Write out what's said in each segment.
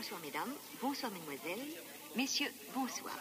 Bonsoir mesdames, bonsoir mesdemoiselles, messieurs, bonsoir.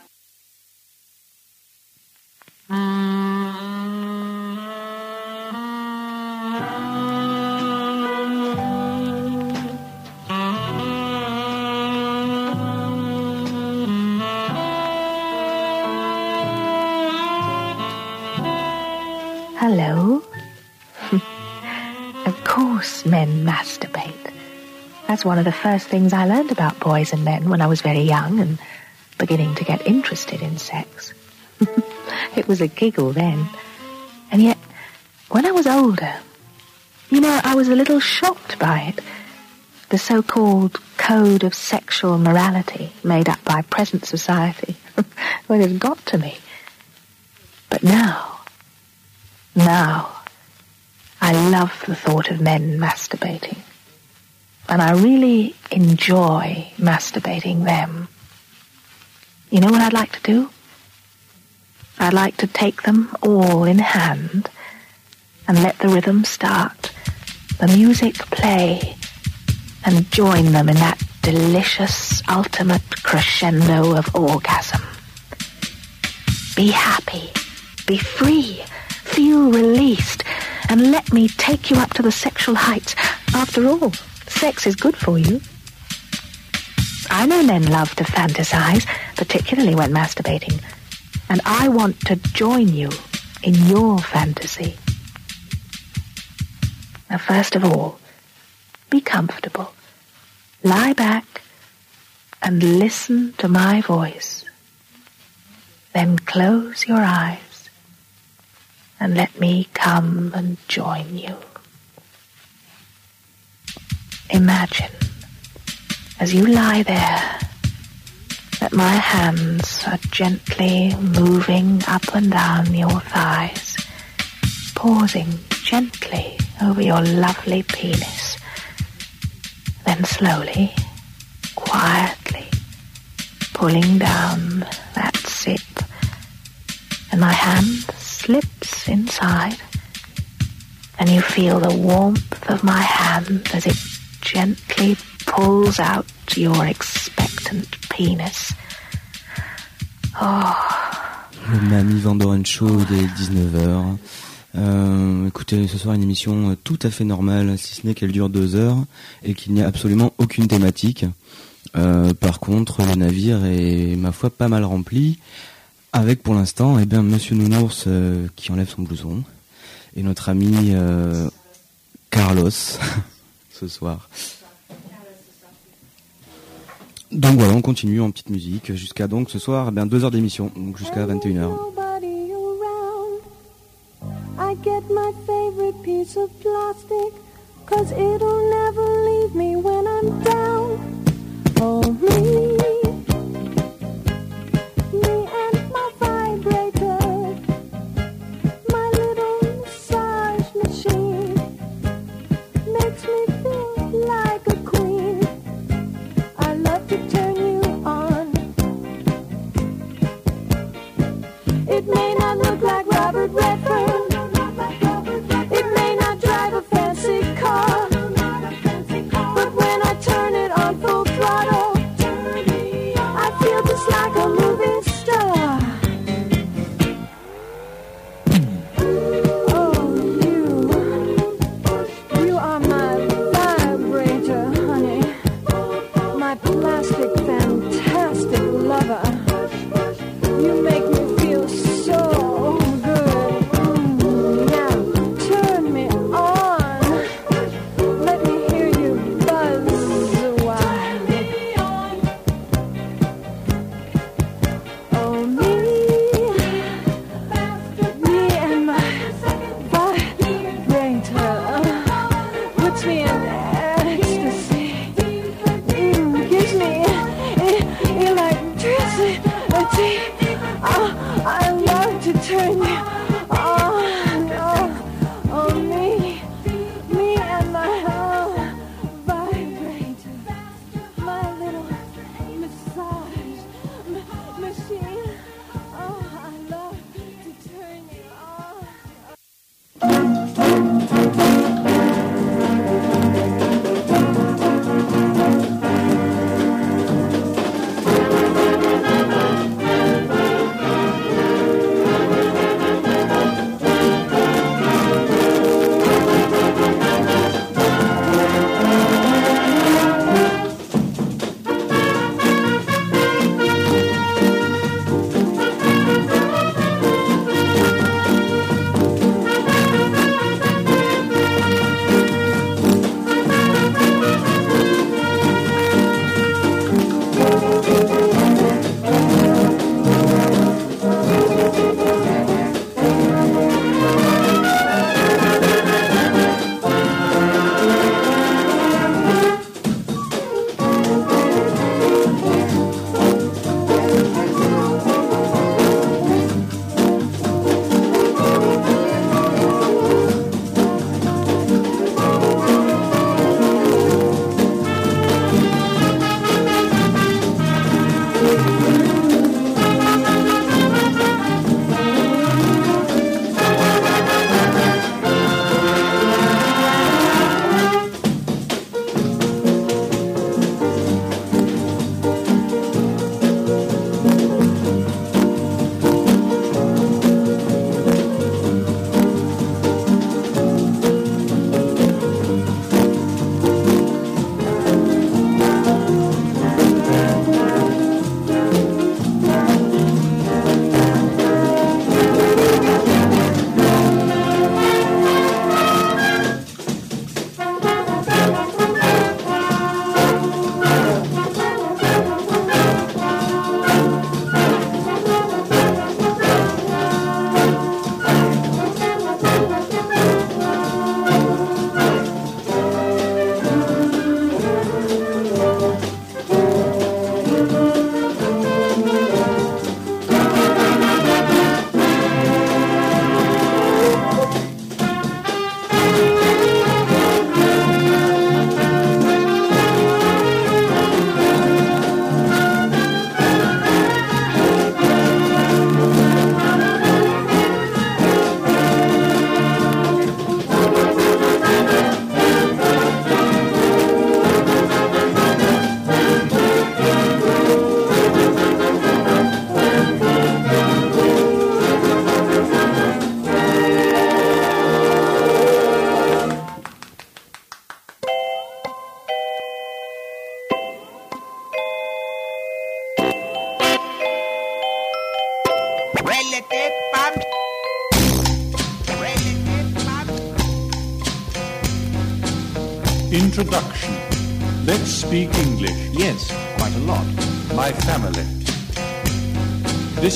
That's one of the first things I learned about boys and men when I was very young and beginning to get interested in sex. it was a giggle then. And yet, when I was older, you know, I was a little shocked by it. The so-called code of sexual morality made up by present society. well, it got to me. But now, now, I love the thought of men masturbating. And I really enjoy masturbating them. You know what I'd like to do? I'd like to take them all in hand and let the rhythm start, the music play, and join them in that delicious ultimate crescendo of orgasm. Be happy, be free, feel released, and let me take you up to the sexual heights. After all, sex is good for you. I know men love to fantasize, particularly when masturbating, and I want to join you in your fantasy. Now, first of all, be comfortable. Lie back and listen to my voice. Then close your eyes and let me come and join you. Imagine as you lie there that my hands are gently moving up and down your thighs, pausing gently over your lovely penis, then slowly, quietly pulling down that zip, and my hand slips inside, and you feel the warmth of my hand as it gently pulls out your expectant penis. Oh. Mamie Vandoren Show des 19h. Euh, écoutez, ce soir une émission tout à fait normale, si ce n'est qu'elle dure deux heures et qu'il n'y a absolument aucune thématique. Euh, par contre, le navire est, ma foi, pas mal rempli, avec pour l'instant, eh bien, Monsieur Nounours euh, qui enlève son blouson et notre ami euh, Carlos ce soir. Donc voilà, on continue en petite musique jusqu'à donc ce soir, eh bien deux heures d'émission, donc jusqu'à 21h. I get my favorite piece of plastic, cause it'll never leave me when I'm down. Oh, me, me Maybe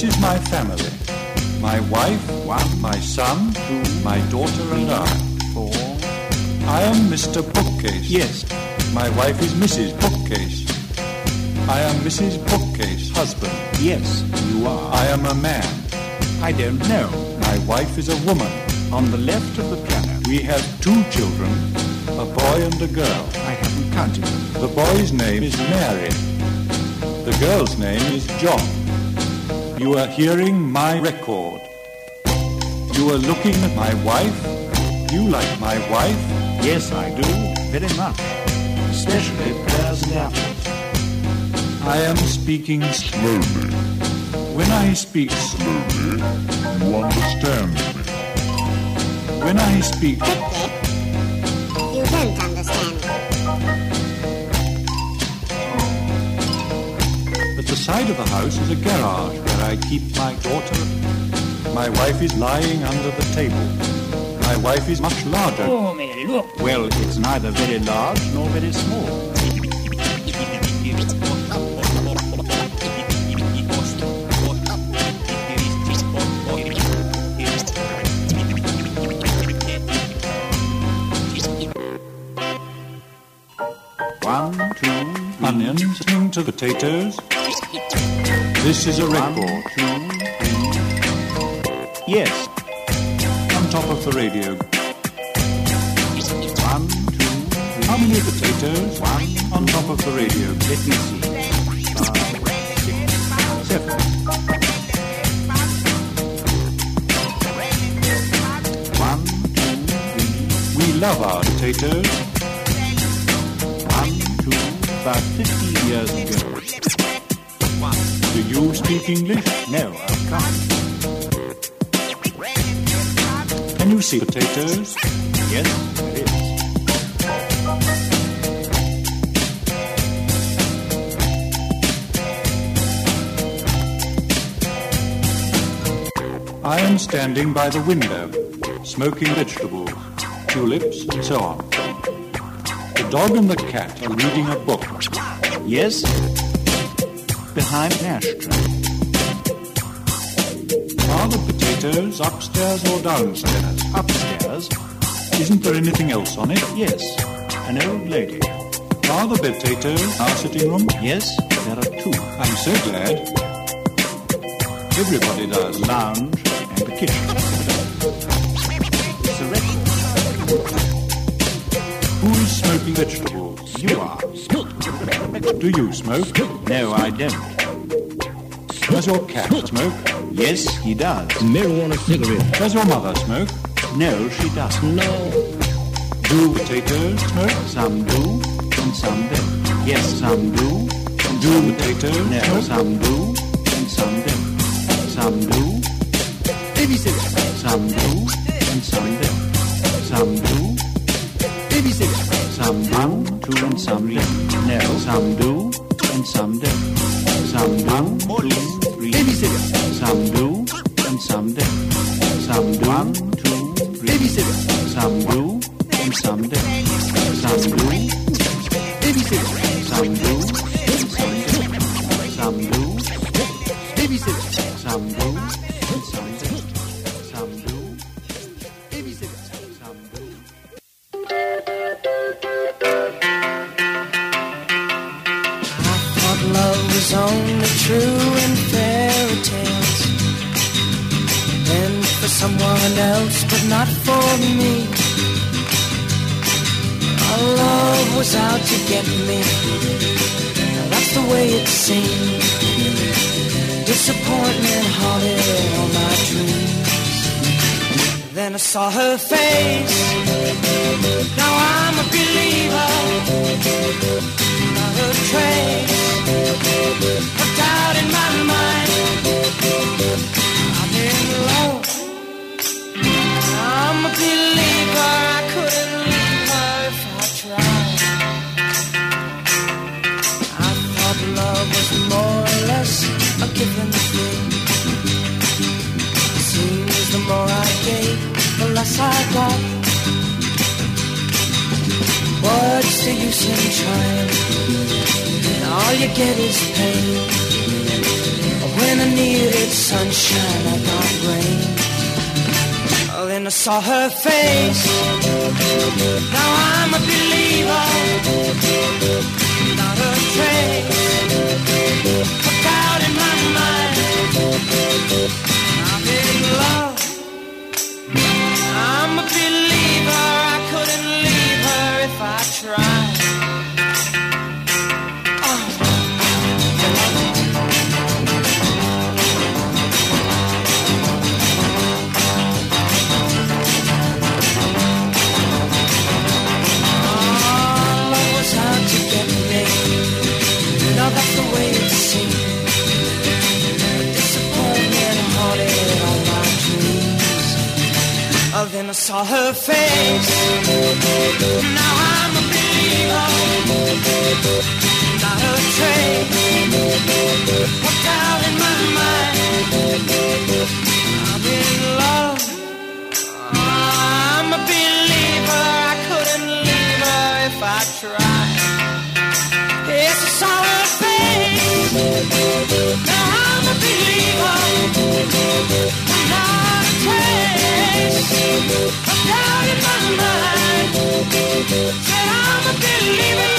This is my family. My wife, One, my son, two, my daughter and I. four. I am Mr. Bookcase. Yes, My wife is Mrs. Bookcase. I am Mrs. Bookcase, husband. yes, you are. I am a man. I don't know. My wife is a woman. On the left of the piano, We have two children, a boy and a girl. I haven't counted them. The boy's name is Mary. The girl's name is John. You are hearing my record. You are looking at my wife. You like my wife. Yes, I do. Very much. Especially pears and apples. I am speaking slowly. When I speak slowly, you understand me. When I speak, side of the house is a garage where I keep my daughter. My wife is lying under the table. My wife is much larger. Oh, Mary, look. Well, it's neither very large nor very small. One, two, three, Onions into potatoes. This is a one, record. two. Yes. On top of the radio. One, two, three. How many potatoes? One. On top of the radio. Let me see. Five, six, seven. One, two, three. We love our potatoes. One, two, about 15 years ago. You speak English? No, I can't. Can you see potatoes? Yes, there is. I am standing by the window, smoking vegetables, tulips, and so on. The dog and the cat are reading a book. Yes? Behind an ashtray. Are the potatoes upstairs or downstairs? Upstairs? Isn't there anything else on it? Yes. An old lady. Are the potatoes our sitting room? Yes, there are two. I'm so glad. Everybody does. Lounge and the kitchen. It's a record. Who is smoking vegetables? you are. Do you smoke? No, I don't. Does your cat smoke? Yes, he does. Marijuana cigarette. Does your mother smoke? No, she doesn't. No. Do potatoes smoke? Some do, and some don't. Yes, some do. Do potatoes? No, smoke? some do, and some don't. Some do. Babysitter. Some do, and some don't. Some do. Babysitter. Some do, two and some three. Now Some do, and some don't. Some do, two, three. Some do, and some don't. Some do, two, three. Some do, and some don't. Some do, some do. down in my mind that I'm a believer.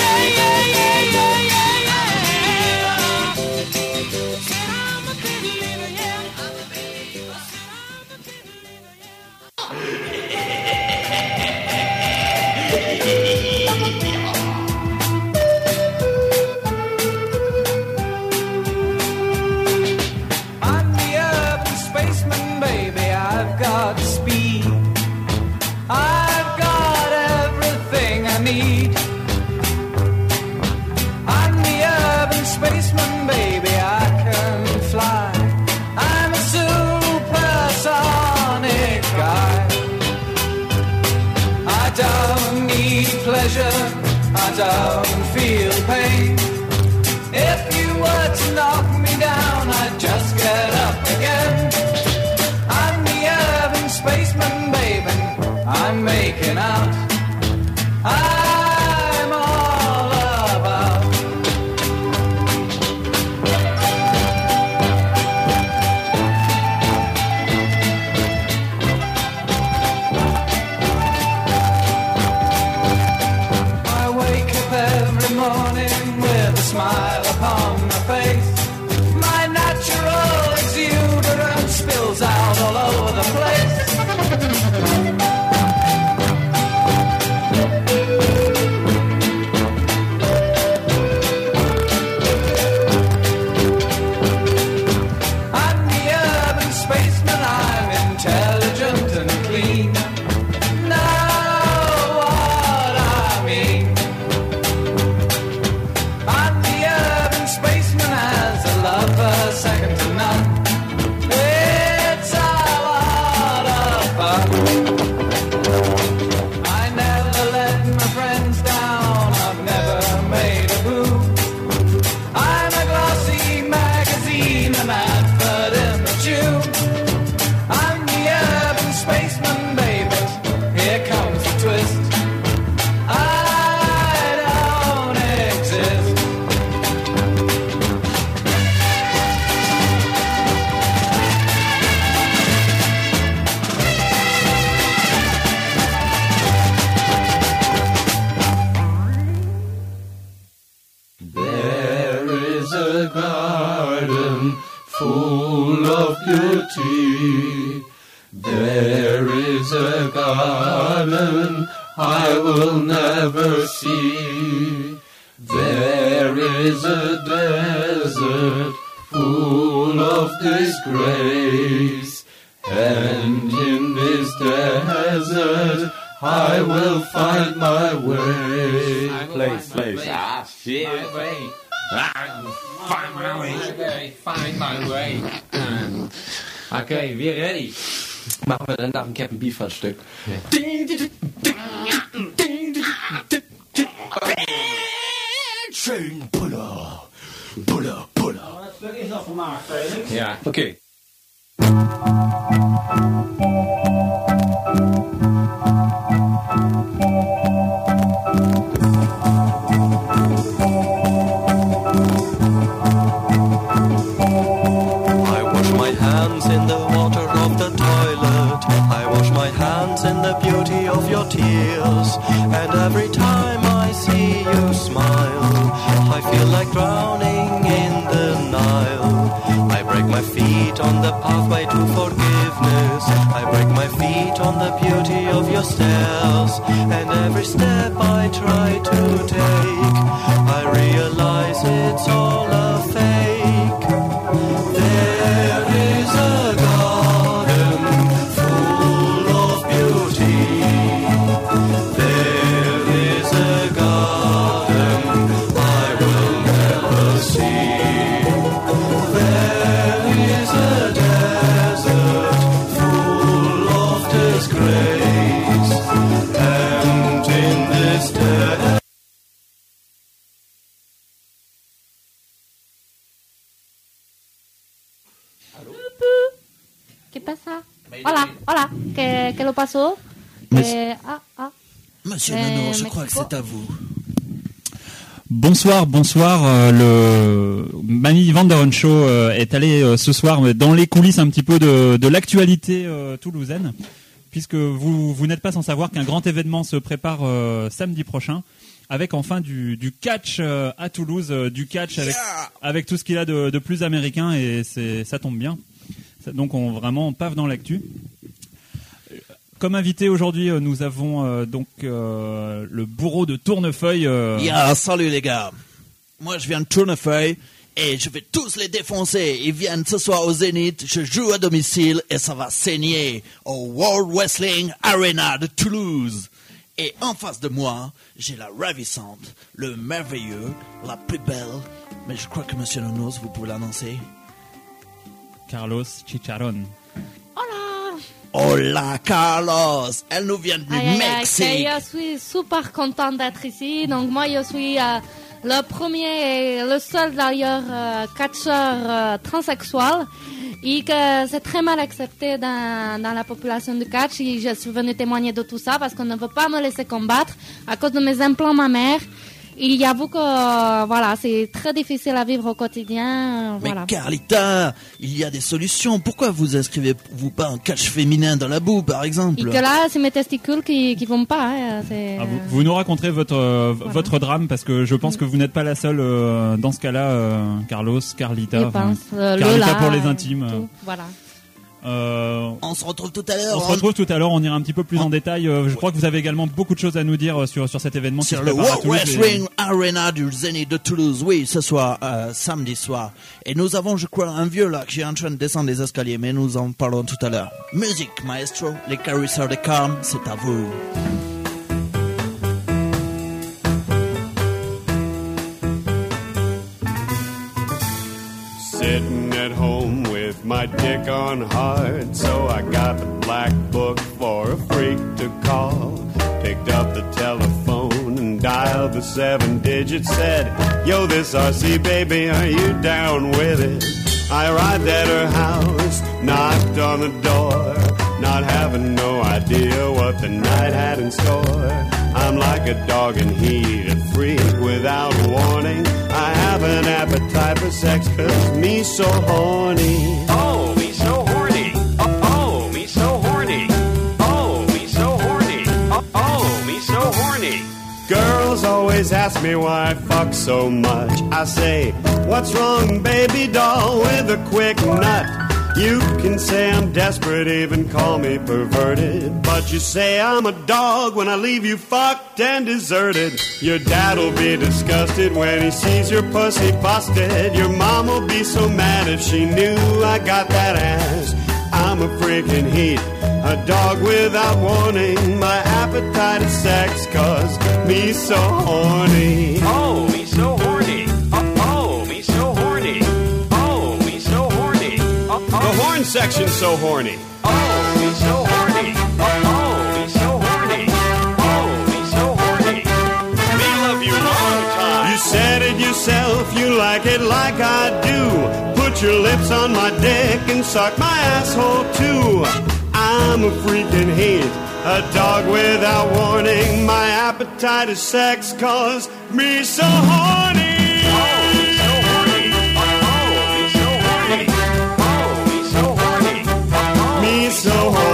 Kiefern steckt. Schön Puller, Puller, Puller. Dat stuk. Ja. Okay. Thank you. Pathway to forgiveness. I break my feet on the beauty of your stairs. And every step I try to c'est à vous. Bonsoir, bonsoir. euh, le Mani Vanderon Show euh, est allé euh, ce soir dans les coulisses un petit peu de, de l'actualité toulousaine, puisque vous, vous n'êtes pas sans savoir qu'un grand événement se prépare samedi prochain, avec enfin du, du catch à Toulouse, du catch avec, avec tout ce qu'il a de, de plus américain, et c'est ça tombe bien. Donc on vraiment paf dans l'actu. Comme invité aujourd'hui, euh, nous avons euh, donc euh, le bourreau de Tournefeuille. euh, Ya, salut les gars. Moi, je viens de Tournefeuille et je vais tous les défoncer. Ils viennent ce soir au Zénith, je joue à domicile et ça va saigner au World Wrestling Arena de Toulouse. Et en face de moi, j'ai la ravissante, le merveilleux, la plus belle. Mais je crois que Monsieur Nonos, vous pouvez l'annoncer. Carlos Chicharron. Hola Carlos, elle nous vient du Mexique. que je suis super contente d'être ici. Donc moi, je suis euh, le premier et le seul d'ailleurs euh, catcheur euh, transsexuel et que c'est très mal accepté dans, dans la population du catch. Et je suis venue témoigner de tout ça parce qu'on ne veut pas me laisser combattre à cause de mes implants mammaires. Il y avoue que euh, voilà, c'est très difficile à vivre au quotidien. euh, Mais voilà. Carlita, il y a des solutions. Pourquoi vous inscrivez-vous pas un catch féminin dans la boue, par exemple Et que là, c'est mes testicules qui qui vont pas. hein, c'est- Ah, vous, vous nous raconterez votre euh, votre drame parce que je pense que vous n'êtes pas la seule euh, dans ce cas-là, euh, Carlos, Carlita. Je pense, euh, Carlita Lola, pour les intimes. tout, Voilà. Euh, on se retrouve tout à on l'heure. se retrouve tout à l'heure. On ira un petit peu plus en détail. Euh, je crois que vous avez également beaucoup de choses à nous dire euh, sur sur cet événement qui Sur se le World Toulouse et- Wrestling Arena du Zénith de Toulouse, oui, ce soir, euh, samedi soir. Et nous avons, je crois, un vieux là qui est en train de descendre les escaliers, mais nous en parlons tout à l'heure. Musique, maestro, les caresseurs de calme, c'est à vous. Sitting my dick on hard, so I got the black book for a freak to call. Picked up the telephone and dialed the seven digits, said, Yo, this RC baby, are you down with it? I arrived at her house, knocked on the door, not having no idea what the night had in store. I'm like a dog in heat, freak without warning. I have an appetite for sex, cause me so horny. Oh, me so horny. Oh, me so horny. Oh, me so horny. Oh, me so horny. Girls always ask me why I fuck so much. I say, What's wrong, baby doll, with a quick nut? You can say I'm desperate, even call me perverted. But you say I'm a dog when I leave you fucked and deserted. Your dad'll be disgusted when he sees your pussy busted. Your mom'll be so mad if she knew I got that ass. I'm a freaking heat, a dog without warning. My appetite is sex, cause me so horny. Oh! Second section, so horny. Oh, he's so horny. Oh, oh he's so horny. Oh, he's so horny. Me love you long time. You said it yourself, you like it like I do. Put your lips on my dick and suck my asshole too. I'm a freaking hate, a dog without warning. My appetite is sex, cause me so horny. so hard.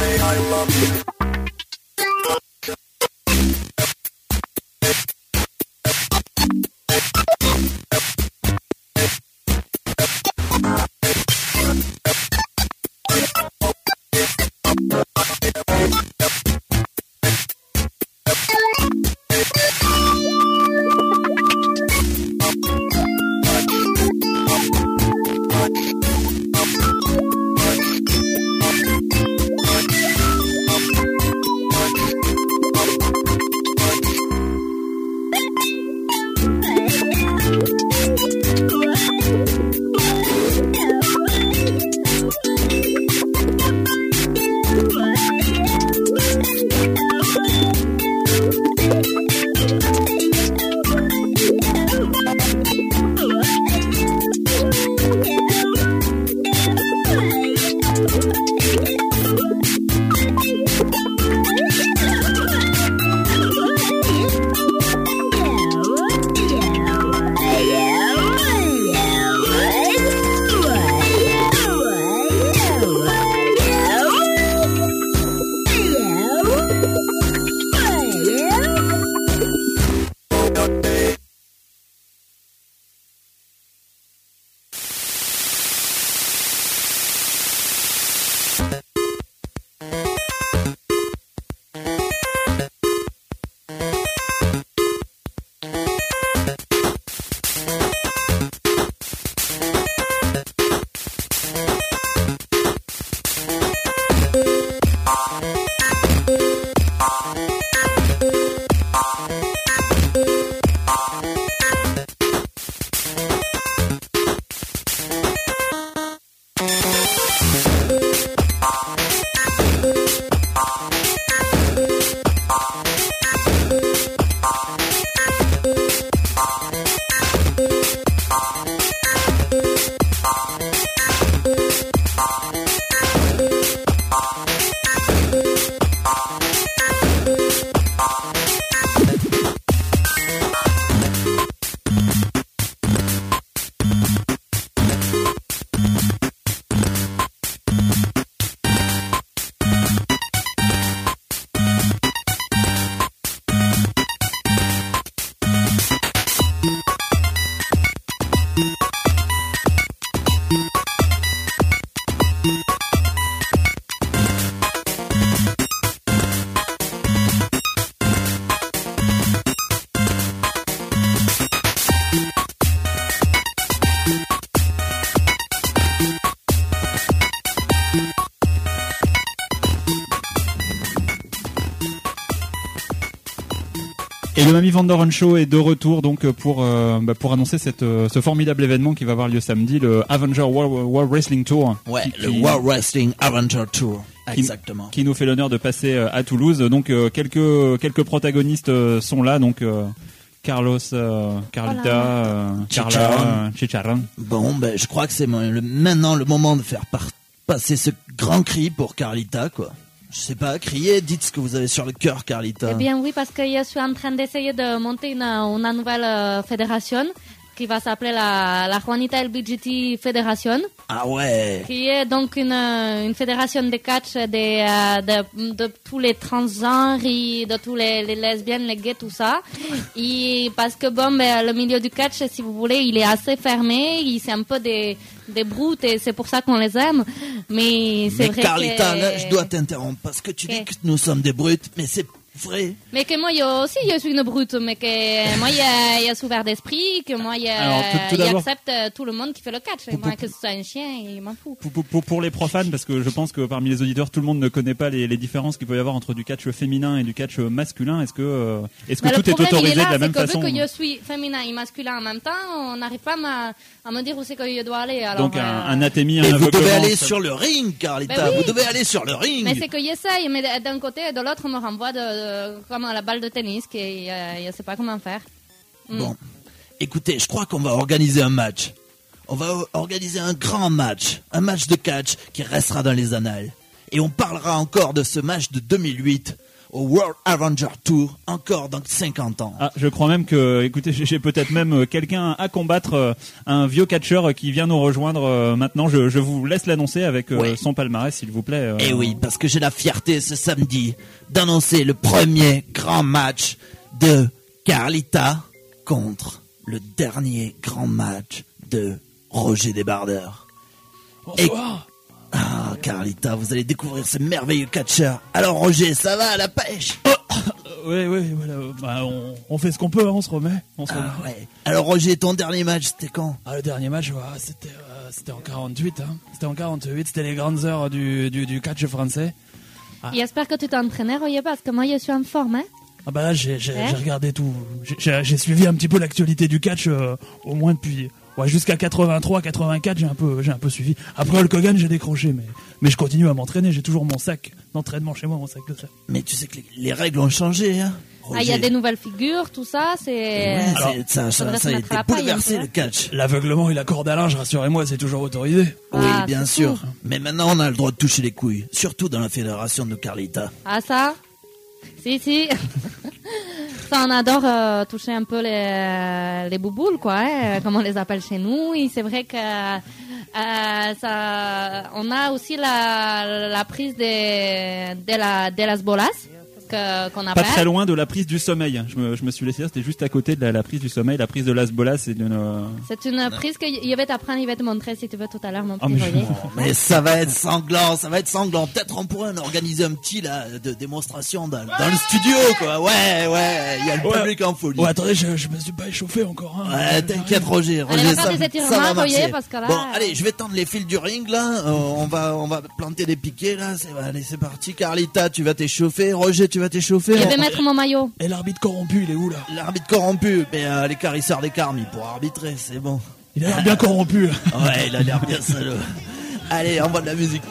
May I love you. Et le Mamie Vandoren Show est de retour donc pour euh, bah, pour annoncer cette, euh, ce formidable événement qui va avoir lieu samedi, le Avenger World, World Wrestling Tour. Ouais, qui- le qui- World Wrestling Avenger Tour. qui- Exactement. Qui nous fait l'honneur de passer euh, à Toulouse. Donc euh, quelques quelques protagonistes euh, sont là. Donc euh, Carlos, euh, Carlita, euh, Carla, Chicharron. euh, Chicharron. Bon, ben, je crois que c'est maintenant le moment de faire passer ce grand cri pour Carlita, quoi. Je sais pas, criez, dites ce que vous avez sur le cœur, Carlita. Eh bien oui, parce que je suis en train d'essayer de monter une, une nouvelle euh, fédération qui va s'appeler la, la Juanita LBGT Fédération, Ah ouais. qui est donc une, une fédération de catch de, euh, de, de tous les transgenres et de tous les, les lesbiennes, les gays, tout ça. Et parce que bon, ben, le milieu du catch, si vous voulez, il est assez fermé, c'est un peu des, des brutes et c'est pour ça qu'on les aime. Mais c'est vrai Carlita, que... là, je dois t'interrompre parce que tu dis que nous sommes des brutes, mais c'est vrai. Mais que moi, yo aussi, je suis une brute, mais que moi, il y a, il y a ouvert d'esprit, que moi, il accepte euh, tout le monde qui fait le catch. Moi, que ce soit un chien, il m'en fout. Pour, pour- pour les profanes, parce que je pense que parmi les auditeurs, tout le monde ne connaît pas les, les différences qu'il peut y avoir entre du catch féminin et du catch masculin. Est-ce que, euh, est-ce que Mais tout le est autorisé est là, de la même c'est que façon vu que je suis féminin et masculin en même temps, on n'arrive pas à me, à me dire où c'est que je dois aller. Alors, Donc un, euh, un vous devez aller sur le ring, Carlita. Ben oui. Vous devez aller sur le ring. Mais c'est que j'essaye, mais d'un côté et de l'autre, on me renvoie de, de- comme à la balle de tennis, euh, je ne sais pas comment faire. Mm. Bon, écoutez, je crois qu'on va organiser un match. On va organiser un grand match, un match de catch qui restera dans les annales. Et on parlera encore de ce match de 2008 au World Avenger Tour encore dans 50 ans. Ah, je crois même que, écoutez, j'ai peut-être même euh, quelqu'un à combattre, euh, un vieux catcheur qui vient nous rejoindre euh, maintenant. Je, je vous laisse l'annoncer avec euh, Oui. son palmarès, s'il vous plaît. euh. Eh oui, parce que j'ai la fierté ce samedi d'annoncer le premier grand match de Carlita contre le dernier grand match de Roger Desbardeurs. Bonsoir. Ah, Carlita, vous allez découvrir ce merveilleux catcheur. Alors Roger, ça va à la pêche Oui, oui, voilà. Bah, on, on fait ce qu'on peut, hein, on se remet. On se remet. Ah, ouais. Alors Roger, ton dernier match, c'était quand Ah, le dernier match, ouais, c'était euh, c'était en 48. Hein. C'était en 48, c'était les grandes heures du, du, du catch français. J'espère que tu t'es entraîné, Roger, parce que moi, je suis en forme. Hein? Ah bah là, j'ai j'ai- Ouais. j'ai regardé tout. J'ai suivi un petit peu l'actualité du catch, euh, au moins depuis... Ouais, jusqu'à 83, 84, j'ai un peu, j'ai un peu suivi. Après Hulk Hogan, j'ai décroché, mais, mais je continue à m'entraîner. J'ai toujours mon sac d'entraînement chez moi, mon sac de ça. Mais tu sais que les, les règles ont changé, hein Ah, il y a des nouvelles figures, tout ça, c'est... Ouais, ça, a été bouleversé le hein. catch. L'aveuglement et la corde à linge, rassurez-moi, c'est toujours autorisé. Oui, Ah, bien sûr. tout. Mais maintenant, on a le droit de toucher les couilles, surtout dans la fédération de Carlita. Ah, ça Si, si. ça, on adore euh, toucher un peu les, les bouboules, quoi, hein, comme on les appelle chez nous. Et c'est vrai que euh, ça, on a aussi la, la prise de, de, la, de las bolas, qu'on Pas appelle. très loin de la prise du sommeil. Je me, je me suis laissé dire, c'était juste à côté de la, la prise du sommeil. La prise de Las Bolas, c'est une. euh, C'est une prise que je vais t'apprendre, je vais te montrer si tu veux tout à l'heure, mon Ah, petit mais je- Roger. Mais ça va être sanglant, ça va être sanglant. Peut-être on pourrait en organiser un petit là de démonstration dans, dans le studio, quoi. Ouais, ouais, il y a le Ouais. public en folie. Ouais, attendez, je, je me suis pas échauffé encore. Hein. Ouais, t'inquiète Roger, Allez, Roger, on va ça, des ça va marcher. parce que là, bon, euh, allez, je vais tendre les fils du ring là. Euh, on va, on va planter des piquets là. C'est, allez, c'est parti. Carlita, tu vas t'échauffer. Roger, tu vas t'échauffer. Je vais mettre mon maillot. Et l'arbitre corrompu, il est où là L'arbitre corrompu, mais euh, les carisseurs des carmes, ils pourront arbitrer, c'est bon. Il a l'air bien corrompu. là. Ouais, il a l'air bien salaud. Allez, envoie de la musique.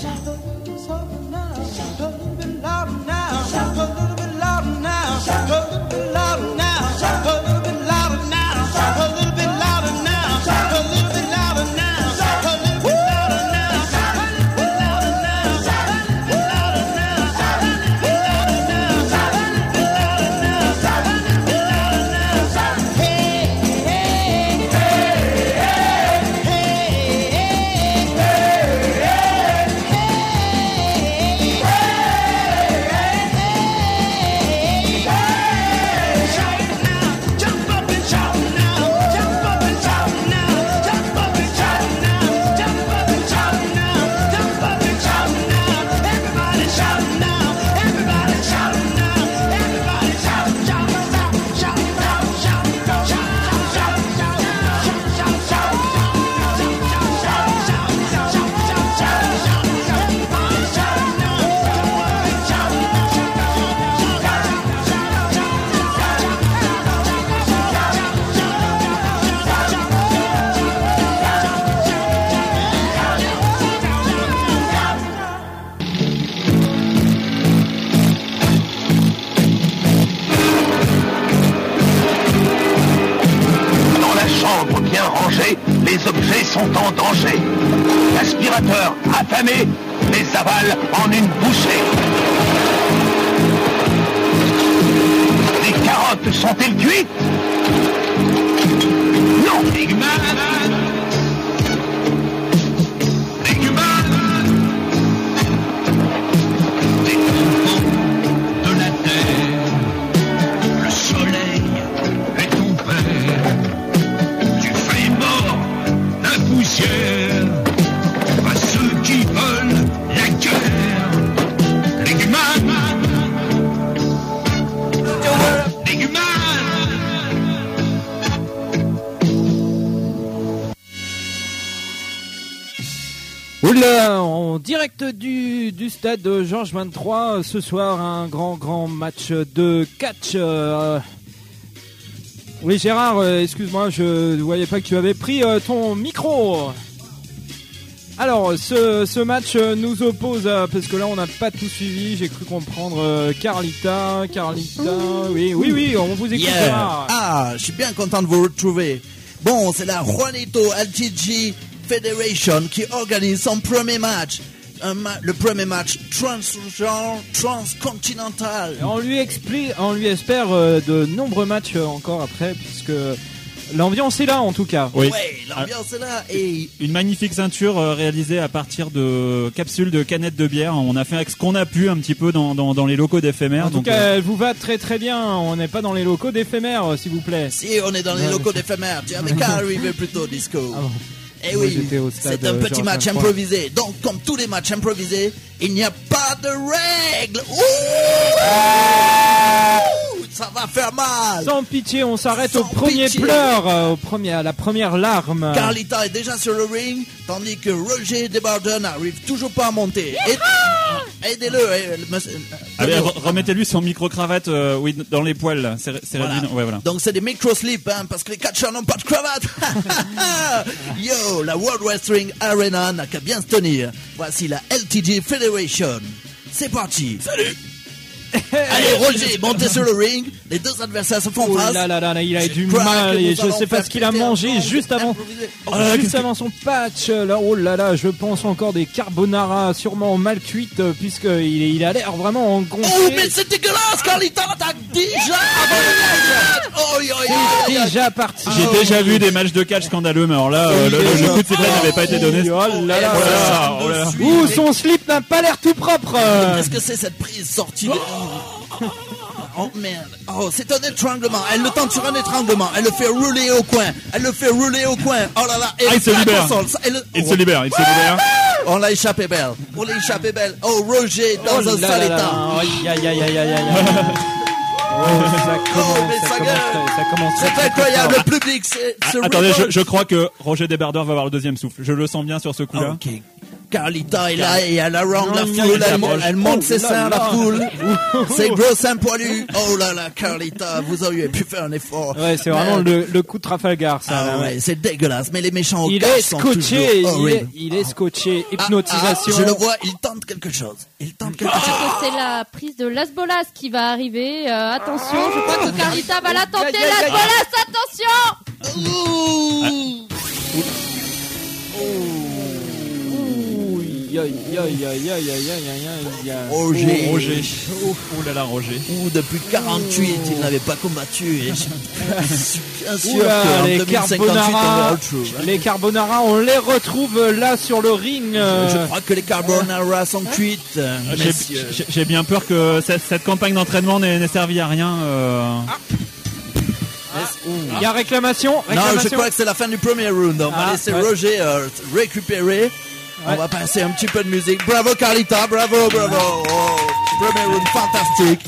Já todo mundo. Les avale en une bouchée. Les carottes sont-elles cuites? Non, direct du, du stade de Georges 23, ce soir un grand grand match de catch. euh, Oui Gérard, euh, excuse-moi, je ne voyais pas que tu avais pris euh, ton micro. Alors, ce, ce match nous oppose, à- parce que là on n'a pas tout suivi, j'ai cru comprendre Carlita, Carlita, oui, oui, oui, on vous écoute Yeah. Gérard. Ah, je suis bien content de vous retrouver. Bon, c'est la Juanito LTG Federation qui organise son premier match. Un ma- le premier match transgenre, transcontinental. Et on lui explique, on lui espère euh, de nombreux matchs euh, encore après, puisque l'ambiance est là en tout cas. Oui. Ouais, l'ambiance est là et Une magnifique ceinture euh, réalisée à partir de capsules de canettes de bière. On a fait avec ce qu'on a pu un petit peu dans, dans, dans les locaux d'éphémère. En tout donc, cas, euh, elle vous va très très bien. On n'est pas dans les locaux d'éphémère, s'il vous plaît. si on est dans les locaux d'éphémère, tu avais qu'à arriver plus tôt, Disco. Eh Moi, oui, c'est un euh, petit match 23. improvisé. Donc, comme tous les matchs improvisés, il n'y a pas de règles. Ouh Ça va faire mal. Sans pitié, on s'arrête au premier pitié. pleur, euh, au premier, à la première larme. Carlita est déjà sur le ring, tandis que Roger Debarden n'arrive toujours pas à monter. Aide- Aidez-le. eh, allez, Pablo. re- remettez-lui son micro-cravate euh, oui, dans les poils. là. C'est c'est Voilà. réduit, ouais, voilà. Donc c'est des micro-slips, hein, parce que les catcheurs n'ont pas de cravate. Yo, la World Wrestling Arena n'a qu'à bien se tenir. Voici la LTG Federation. C'est parti. Salut. Allez, Roger, montez sur le ring. Les deux adversaires se font Oh face. là là là là, il a du mal et je sais pas ce qu'il a mangé juste avant, improvisé. Oh, juste avant son patch. Là, oh là là, je pense encore des carbonara sûrement mal cuites euh, puisque il, a l'air vraiment en Oh, mais c'est dégueulasse, Carlita, t'as déjà avant le match. Oh, yo. déjà parti. J'ai déjà vu des matchs de catch scandaleux, mais alors là, euh, le, coup de sifflet n'avait pas été donné. Oh là là. Oh là là, oh là là. Ouh, son slip n'a pas l'air tout propre. Qu'est-ce que c'est cette prise sortie de... Oh merde. Oh, c'est un étranglement. Elle le tente sur un étranglement. Elle le fait rouler au coin. Elle le fait rouler au coin. Oh là là. Et Ah, il se libère. Il se libère, il se libère. On l'a échappé belle. On l'a échappé belle. Oh, Roger dans Oh un sale état. Aïe aïe aïe aïe aïe aïe. Oh, ça commence, mais ça ça commence, gueule. ça commence. C'est incroyable. Le public, c'est... se Attendez, je, crois que Roger Desbardeurs va avoir le deuxième souffle. Je le sens bien sur ce coup-là. Ok. Carlita est là et elle harangue la foule, elle, elle monte Oh ses seins, la foule. C'est gros seins poilus. Oh là là, Carlita, vous auriez pu faire un effort. Ouais, c'est vraiment Mais- le, le coup de Trafalgar, ça. Ah là, ouais, c'est dégueulasse, mais les méchants au Il est sont scotché, toujours il est, horribles. il est scotché, Ah, hypnotisation. ah, je le vois, il tente quelque chose. Il tente quelque chose. que c'est la prise de Las Bolas qui va arriver. Euh, attention, je crois que Carlita va la tenter. Las Bolas, attention aïe, Roger. Oh, Roger. Oh, oh là là, Roger. Ouh, depuis 48, il n'avait pas combattu. Et je je suis bien sûr Oula, qu'en les 2058, on verra carbonara, hein. les carbonara, on les retrouve là sur le ring. Je crois que les carbonara sont cuites, euh, J'ai- bien peur que cette, cette campagne d'entraînement n'ait servi à rien. euh. Il y a réclamation, Non, je crois que c'est la fin du premier round. On va Ah, laisser ouais. Roger euh, récupérer. On va passer un petit peu de musique. Bravo Carlita, bravo, bravo. Oh, premier round fantastique.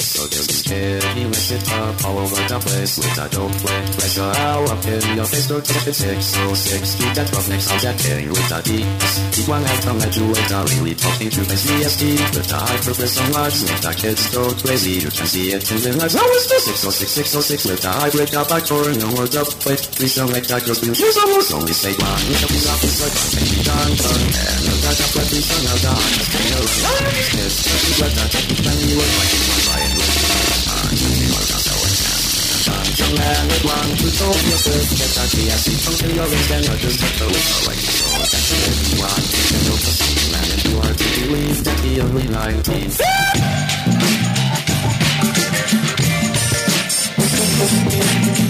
So it up all over the place with a dope play. Pressure all up in your face, no tip it six, Keep that rough next on that thing with a D. DS. Keep one out on that you wait are really talking to my VST. With the high purpose on large, make that kids go crazy. You can see it in the lives. How is this? 606, 606 with a high break up by core and a word up play. Please don't make that girl's been shoes almost only say one. You can be off the one. but take me down, turn. And look at that, but please don't know that. I'm just gonna run. I'm just gonna run. I'm just gonna run. I'm just gonna run. 정말 왕투도 모습에 다시야 시청실 여기서 너는 저도 like that you want to know the man and you are to believe that the only life is Thank you.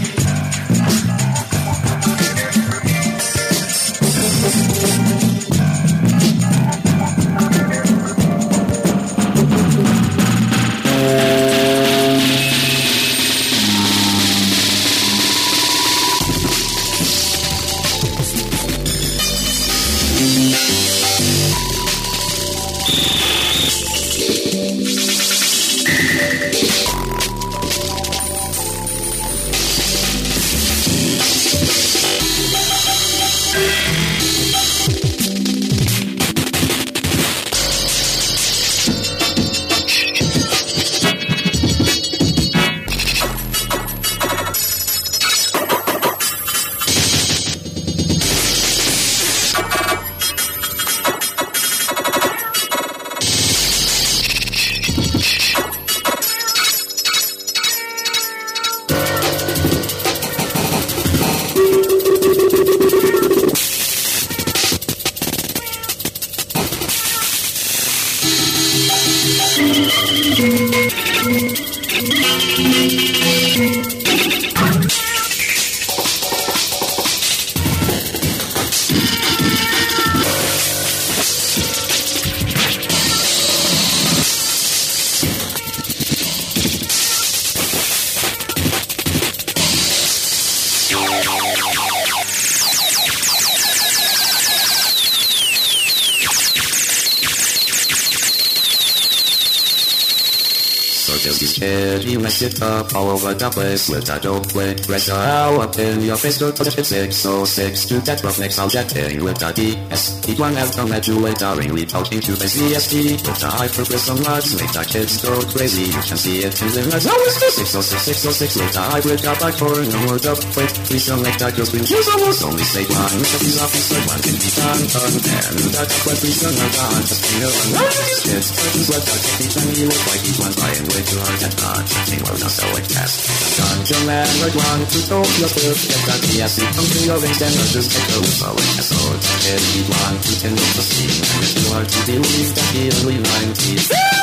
Over the place with that dope play. Pressure out up in your face, go to the shit six, so six. To that rough next, I'll jet thing with the DS. Eat one out you wait, ringly talking to the CST. With the high purpose on large, make the kids go crazy. You can see it in the lights. How is this? 606, 606, with the break out back for no word up. Wait, please don't make that girl scream. Here's almost only say one. Look at these office, like one can be done, done. And that up, but please don't know God. Just feel one. How is this? Kids, curtains, what the take me time, he look like he's one buying way too hard at not. They will not sell it fast. Dungeon man, like one to talk your first. Get that yes, it comes to your veins, then I'll just take a whistle and so head eat one Hand und den Unterschied. Nur halt die Dienst, der hier nur ein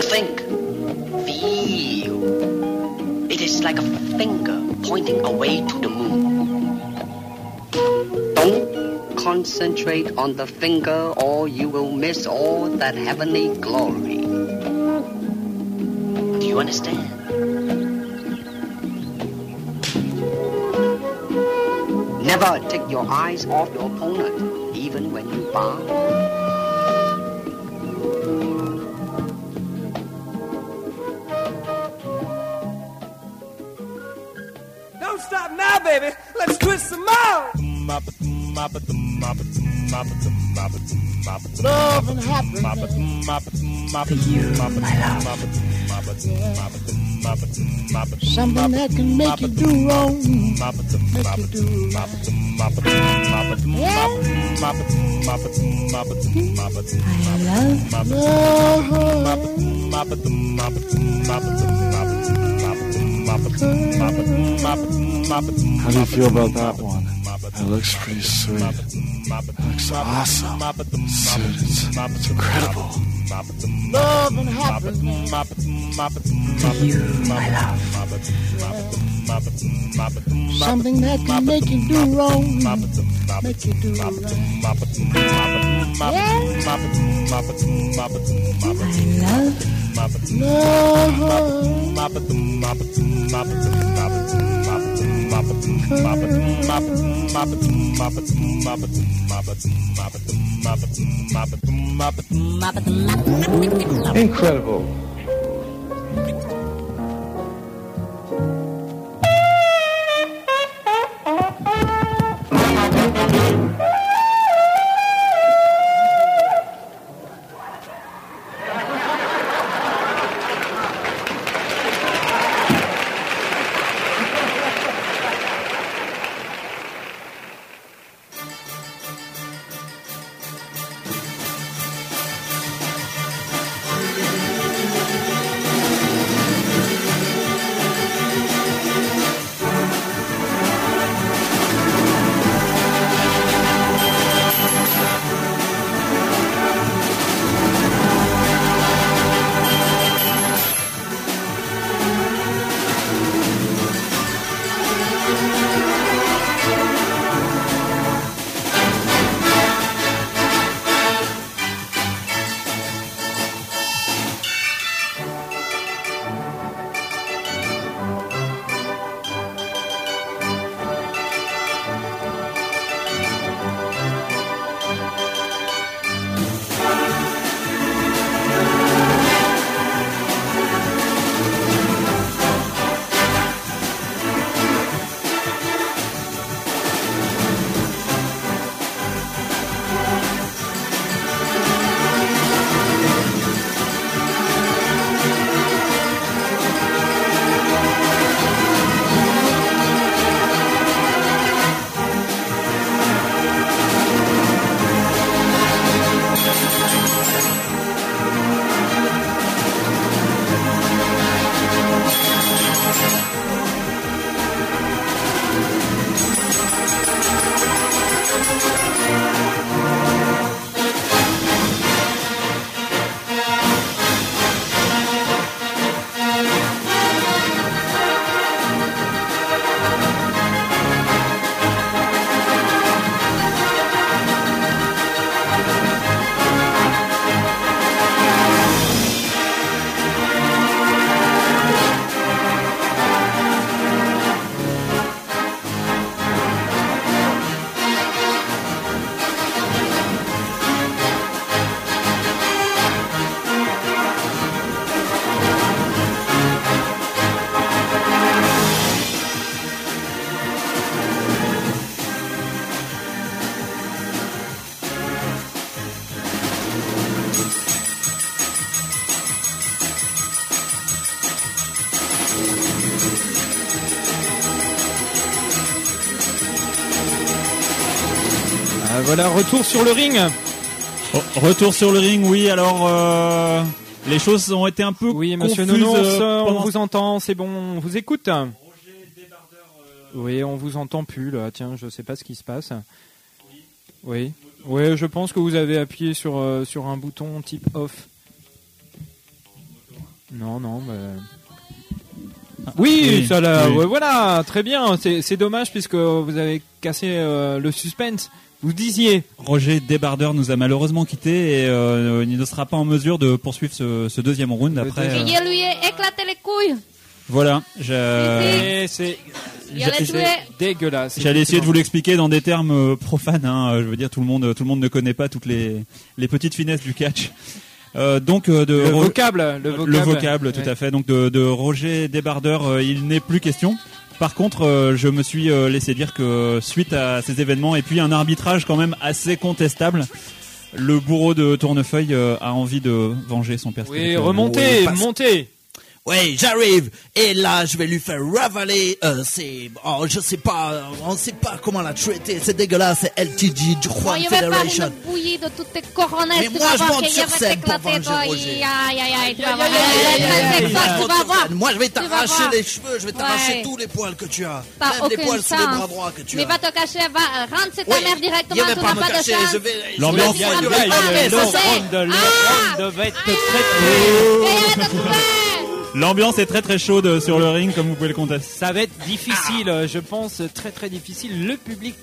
Think. Feel. It is like a finger pointing away to the moon. Don't concentrate on the finger or you will miss all that heavenly glory. Do you understand? Never take your eyes off your opponent, even when you bow. Baby. Let's twist some more. Love and happiness. To you, my love. Something that can make you do wrong. Make you do right. I love How do you feel about that one? It looks pretty sweet. It looks awesome. Dude, it's, it's incredible. love and happiness. To you, my love. Something that can make you do wrong. Make you do Incredible. Voilà, retour sur le ring. Oh, retour sur le ring, oui. Alors, euh, les choses ont été un peu Oui, monsieur confuses, Nounours, euh, on vous entend, c'est bon, on vous écoute. Oui, on vous entend plus là. Tiens, je sais pas ce qui se passe. Oui. Oui, je pense que vous avez appuyé sur euh, sur un bouton type off. Non, non, mais... Oui, Oui, ça l'a. oui. ouais, voilà, très bien. C'est c'est dommage puisque vous avez cassé euh, le suspense. Vous disiez. Roger Débardeur nous a malheureusement quitté et euh, il ne sera pas en mesure de poursuivre ce, ce deuxième round après. euh, lui a éclaté les couilles. voilà, je- Et c'est dégueulasse. J'allais essayer de vous l'expliquer dans des termes euh, profanes. hein. Je veux dire, tout le monde, tout le monde ne connaît pas toutes les, les petites finesses du catch. Euh, donc euh, de Le Ro- vocable, le vocable. tout Ouais. à fait. Donc de, de Roger Débardeur, euh, il n'est plus question. Par contre, euh, je me suis euh, laissé dire que suite à ces événements et puis un arbitrage quand même assez contestable, le bourreau de Tournefeuille euh, a envie de venger son père. Oui, remontez, montez. Oui, j'arrive. Et là, je vais lui faire ravaler. Euh, c'est, oh, je sais pas, euh, on sait pas comment la traiter. C'est dégueulasse. C'est LTG, du faire Federation. une bouillie de toutes tes coronettes. Mais moi, je monte sur va scène pour venger. Roger. Moi, je vais t'arracher les cheveux, je vais t'arracher Ouais. tous les poils que tu as. Même les poils sous les bras droits que tu Mais as. va te cacher, va, rentre chez ta mère directement, va tu n'as pas de chance. je vais- je L'ambiance- aïe, Ah, mais le Ah. round va être très très. L'ambiance est très très chaude sur le ring, comme vous pouvez le constater. Ça va être difficile, je pense, très très difficile. Le public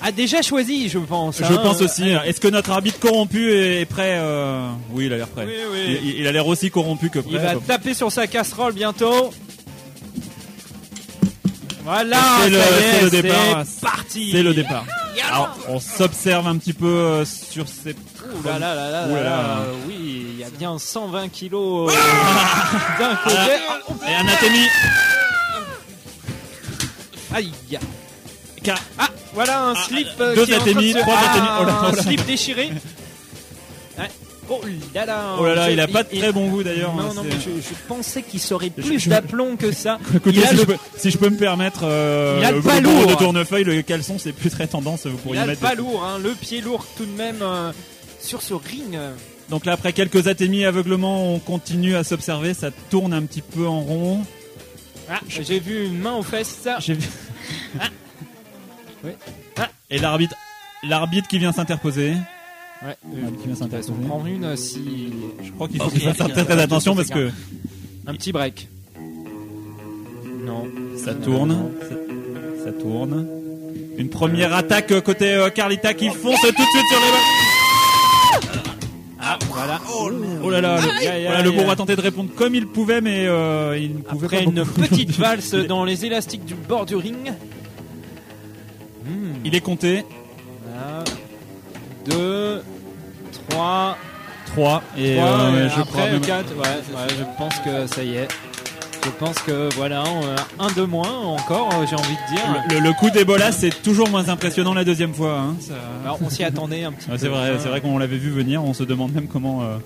a déjà choisi, je pense. Je hein. pense aussi. Est-ce que notre arbitre corrompu est prêt euh, Oui, il a l'air prêt. Oui, oui. Il, il a l'air aussi corrompu que prêt. Il va taper sur sa casserole bientôt. Voilà, c'est le, départ. c'est parti. C'est le départ. Alors, on s'observe un petit peu euh, sur ces. Ouh là là là là là là, là. euh, oui, il y a bien 120 kilos euh, d'un côté. Ah, Et anatomie. Aïe. Car- Ah, voilà un slip euh, deux atémies, trois Ah, atémies. Oh là, oh un là. slip déchiré. Ouais. Oh là là. Oh là là, Je- il a pas de il- très bon goût d'ailleurs. Non, hein, non, mais je, je pensais qu'il serait plus Je- d'aplomb que ça. Écoutez, il a si, le- je peux, si je peux me permettre, euh, Il a le pas lourd. de tournefeuille, le caleçon, c'est plus très tendance. Vous il pourriez a le mettre. pas lourd, hein, le pied lourd tout de même euh, sur ce ring. Donc là, après quelques atémies aveuglement, on continue à s'observer. Ça tourne un petit peu en rond. Ah, j'ai vu une main aux fesses. J'ai vu. Ah. Oui. Ah. Et l'arbitre, l'arbitre qui vient s'interposer. Ouais, L'arbitre qui une euh, si. Je crois qu'il faut Ok, qu'il fasse très attention parce que Un petit break. Non. ça tourne, ça, ça tourne. Une première attaque euh, côté euh, Carlita qui fonce tout de suite sur les. Ah, voilà. Oh là là, le, Aïe, aïe, voilà, le bourreau a tenté de répondre comme il pouvait, mais euh, il ne pouvait Après pas une petite valse dans les élastiques du bord du ring. Il est compté. Voilà. Deux, trois, 3 et euh, et je après crois même- quatre. Ouais, ouais, je pense que ça y est. Je pense que voilà, on un de moins encore, euh, j'ai envie de dire. Le, le coup d'Ebola, c'est toujours moins impressionnant la deuxième fois. hein, ça- Alors, on s'y attendait un petit Ah, peu. c'est vrai, c'est vrai qu'on l'avait vu venir. On se demande même comment euh,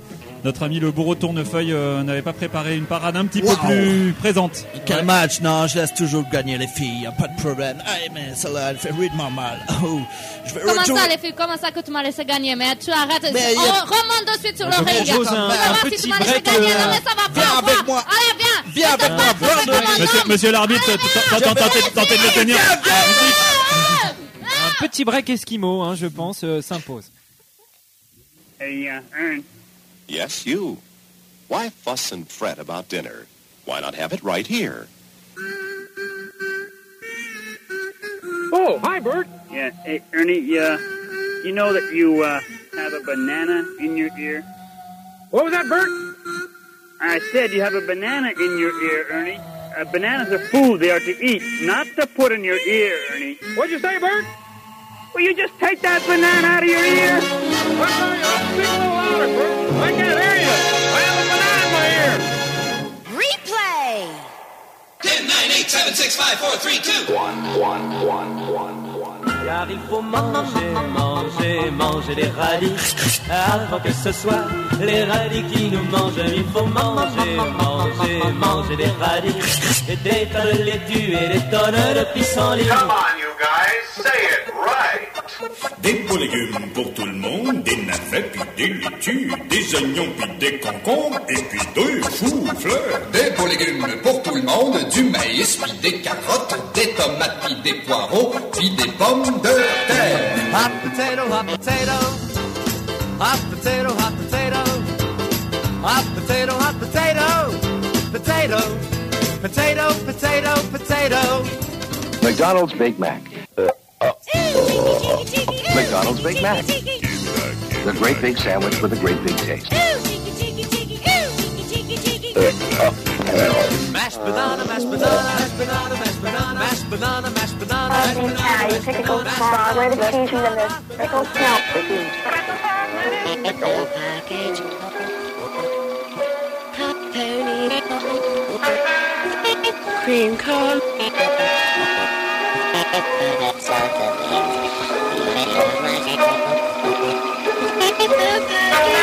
notre ami le bourreau tournefeuille euh, n'avait pas préparé une parade un petit Wow. peu plus présente. Quel Ouais. match Non, je laisse toujours gagner les filles, y a pas de problème. Ah, mais celle-là, elle fait rudement mal. Oh, je vais Comment retourner- ça, les filles Comment ça que tu m'as laissé gagner? Mais tu arrêtes. Mais y a- On remonte de suite sur le Je ring. Tu un- un voir si petit tu m'as laissé break, gagner. euh, Non, mais ça va pas. viens on avec moi. Allez, viens. Viens avec moi. Monsieur, monsieur l'arbitre, tentez de le tenir. Un petit break esquimau, hein, je pense, euh, s'impose. Hey, uh, Ern, Yes, you. Why fuss and fret about dinner? Why not have it right here? Oh, hi, Bert. Yeah, hey, Ernie, uh, you know that you uh, have a banana in your ear? What was that, Bert? I said you have a banana in your ear, Ernie. Uh, bananas are food. They are to eat, not to put in your ear, Ernie. What'd you say, Bert? Will you just take that banana out of your ear? I'm sorry, speak a little louder, Bert. I can't hear you. I have a banana in my ear. Replay! 10, 9, 8, 7, 6, 5, 4, 3, 2. 1, 1, 1, 1, 1. Car il faut manger, manger, manger les radis Avant que ce soit les radis qui nous mangent Il faut manger, manger, manger les radis Et des tonnes de laitue et des tonnes de pissenlit Come on, you guys, say it right. Des pots légumes pour tout le monde, des navets puis des laitues, des oignons puis des concombres, et puis deux choux-fleurs. Des pots légumes pour tout le monde, du maïs, puis des carottes, des tomates, puis des poireaux, puis des pommes de terre. Hot potato, hot potato. Hot potato, hot potato. Hot potato, hot potato. Potato. Potato, potato, potato. McDonald's Big Mac. Uh, uh, McDonald's Big Mac. The great big sandwich with a great big taste. Mashed banana, mashed banana, mashed banana, mashed banana, mashed banana, mashed banana, mashed banana. Yeah, you take a cold small, where the cheese and then the pickles smell. package. Hot pony. Cream Happy birthday.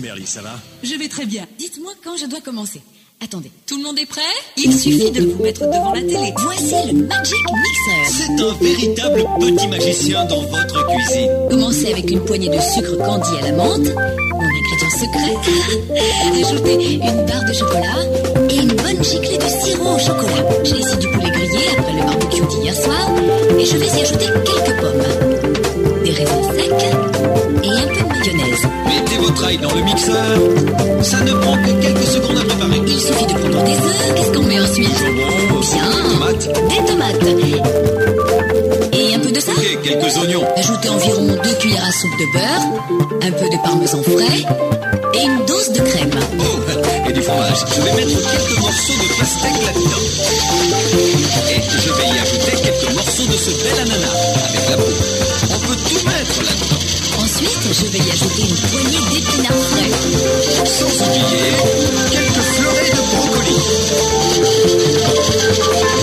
Jolie, ça va? Je vais très bien. Dites-moi quand je dois commencer. Attendez, tout le monde est prêt? Il suffit de vous mettre devant la télé. Voici le Magic Mixer. C'est un véritable petit magicien dans votre cuisine. Commencez avec une poignée de sucre candy à la menthe, mon ingrédient secret. Ajoutez une barre de chocolat et une bonne giclée de sirop au chocolat. J'ai ici du poulet grillé après le barbecue d'hier soir et je vais y ajouter quelques pommes, des raisins secs et un peu de Mettez votre ail dans le mixeur. Ça ne prend que quelques secondes à préparer. Il suffit de prendre des œufs. Qu'est-ce qu'on met ensuite? Bien. Des tomates. Et un peu de ça? Et quelques oignons. Ajoutez environ 2 cuillères à soupe de beurre, un peu de parmesan frais et une dose de crème. Oh, et du fromage. Je vais mettre quelques morceaux de pastèque là-dedans. Et je vais y ajouter quelques morceaux de ce bel ananas avec la peau. On peut tout mettre là-dedans. Je vais y ajouter une poignée d'épinards frais. Sans oublier quelques fleurets de brocoli.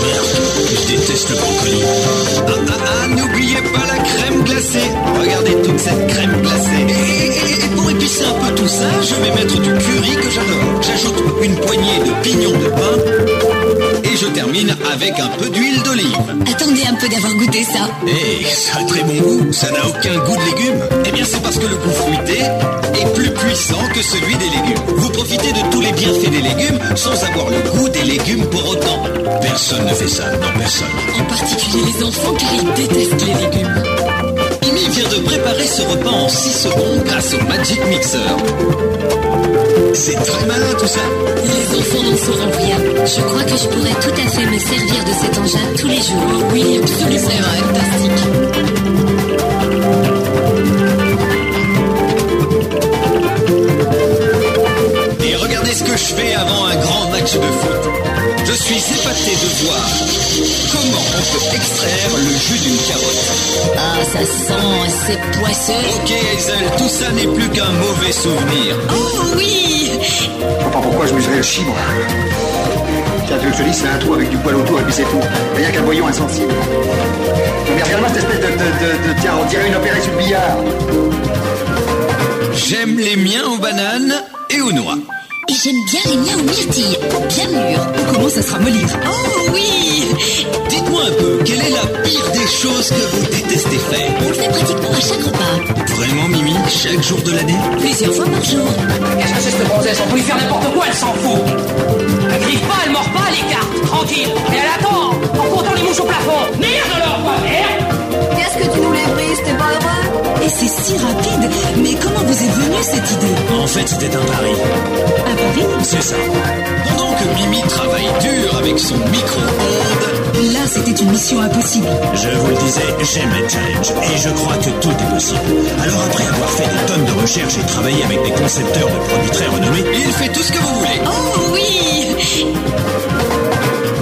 Merde, je déteste le brocoli. Ah, ah, ah, n'oubliez pas la crème glacée. Regardez toute cette crème glacée. Et pour épicer un peu tout ça, je vais mettre du curry que j'adore. J'ajoute une poignée de pignons de pain. Je termine avec un peu d'huile d'olive. Attendez un peu d'avoir goûté ça. Eh, ça a très bon goût, ça n'a aucun goût de légumes. Eh bien, c'est parce que le goût fruité est plus puissant que celui des légumes. Vous profitez de tous les bienfaits des légumes sans avoir le goût des légumes pour autant. Personne ne fait ça, non, personne. En particulier les enfants car ils détestent les légumes. Mimi vient de préparer ce repas en 6 secondes grâce au Magic Mixer. C'est très malin tout ça. Les enfants n'en sauront rien. Je crois que je pourrais tout à fait me servir de cet engin tous les jours. Oui, absolument. C'est fantastique. Et regardez ce que je fais avant un grand match de foot. Je suis épaté de voir comment on peut extraire le jus d'une carotte. Ah, ça sent, c'est poisseux. Ok, Hazel, tout ça n'est plus qu'un mauvais souvenir. Oh oui Je comprends pourquoi je mesurais le chibre. Tiens, tu veux que je te dise, c'est un trou avec du poil autour et puis c'est tout. Rien qu'un voyant insensible. Mais regarde-moi cette espèce de, de, de, de- Tiens, on dirait une opérée sur le billard. J'aime les miens aux bananes et aux noix. J'aime bien les miens aux myrtilles, bien mûrs. On commence à se ramollir. Oh oui Dites-moi un peu, quelle est la pire des choses que vous détestez faire? On le fait pratiquement à chaque repas. Vraiment, Mimi? Chaque jour de l'année? Plusieurs fois par jour. Qu'est-ce que c'est cette gonzesse On peut lui faire n'importe quoi, elle s'en fout. Elle griffe pas, elle mord pas, elle écarte, tranquille. Et elle attend, en comptant les mouches au plafond. Merde alors, quoi, merde Qu'est-ce que tu nous les brises, t'es pas heureux Et c'est si rapide. Mais comment vous est venue cette idée En fait, c'était un pari. Un pari C'est ça. Pendant que Mimi travaille dur avec son micro-ondes, Là, c'était une mission impossible. je vous le disais, j'aime les challenges et je crois que tout est possible. Alors après avoir fait des tonnes de recherches et travaillé avec des concepteurs de produits très renommés, il fait tout ce que vous voulez. Oh oui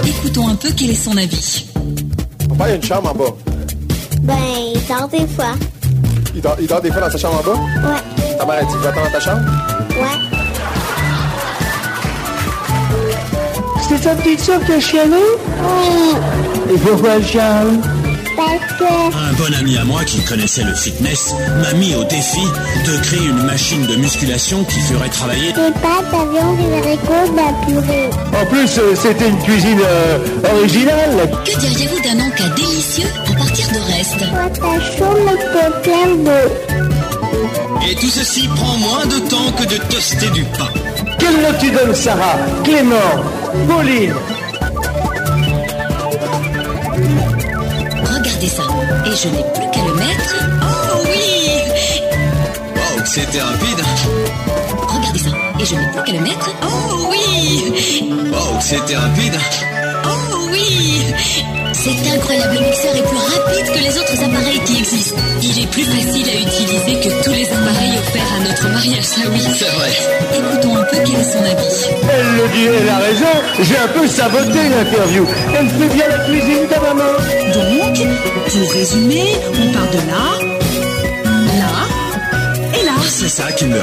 Écoutons un peu quel est son avis. Papa, il y a une chambre en bas. Ben, il dort des fois. Il dort, il dort des fois dans sa chambre en bas? Ouais. Ta mère a dit, va-t'en dans ta chambre? Ouais. C'est ta petite soeur qui a chialé Et pourquoi elle chiale Parce que Un bon ami à moi qui connaissait le fitness m'a mis au défi de créer une machine de musculation qui ferait travailler les pâtes à viande et haricots de la purée. En plus, euh, c'était une cuisine euh, originale. Que diriez-vous d'un encas délicieux partir de d'eau. Et tout ceci prend moins de temps que de toaster du pain. Quelle note tu donnes, Sarah Clément Pauline Regardez ça. Et je n'ai plus qu'à le mettre. Oh oui Wow, c'était rapide. Regardez ça. Et je n'ai plus qu'à le mettre. Oh oui Wow, c'était rapide. Oh oui Cet incroyable mixeur est plus rapide que les autres appareils qui existent. Il est plus facile à utiliser que tous les appareils offerts à notre mariage, ça oui. C'est vrai. Écoutons un peu quel est son avis. Elle le dit, elle a raison. J'ai un peu saboté l'interview. Elle fait bien la cuisine, ta maman. Donc, pour résumer, on part de là, là et là. C'est ça qui me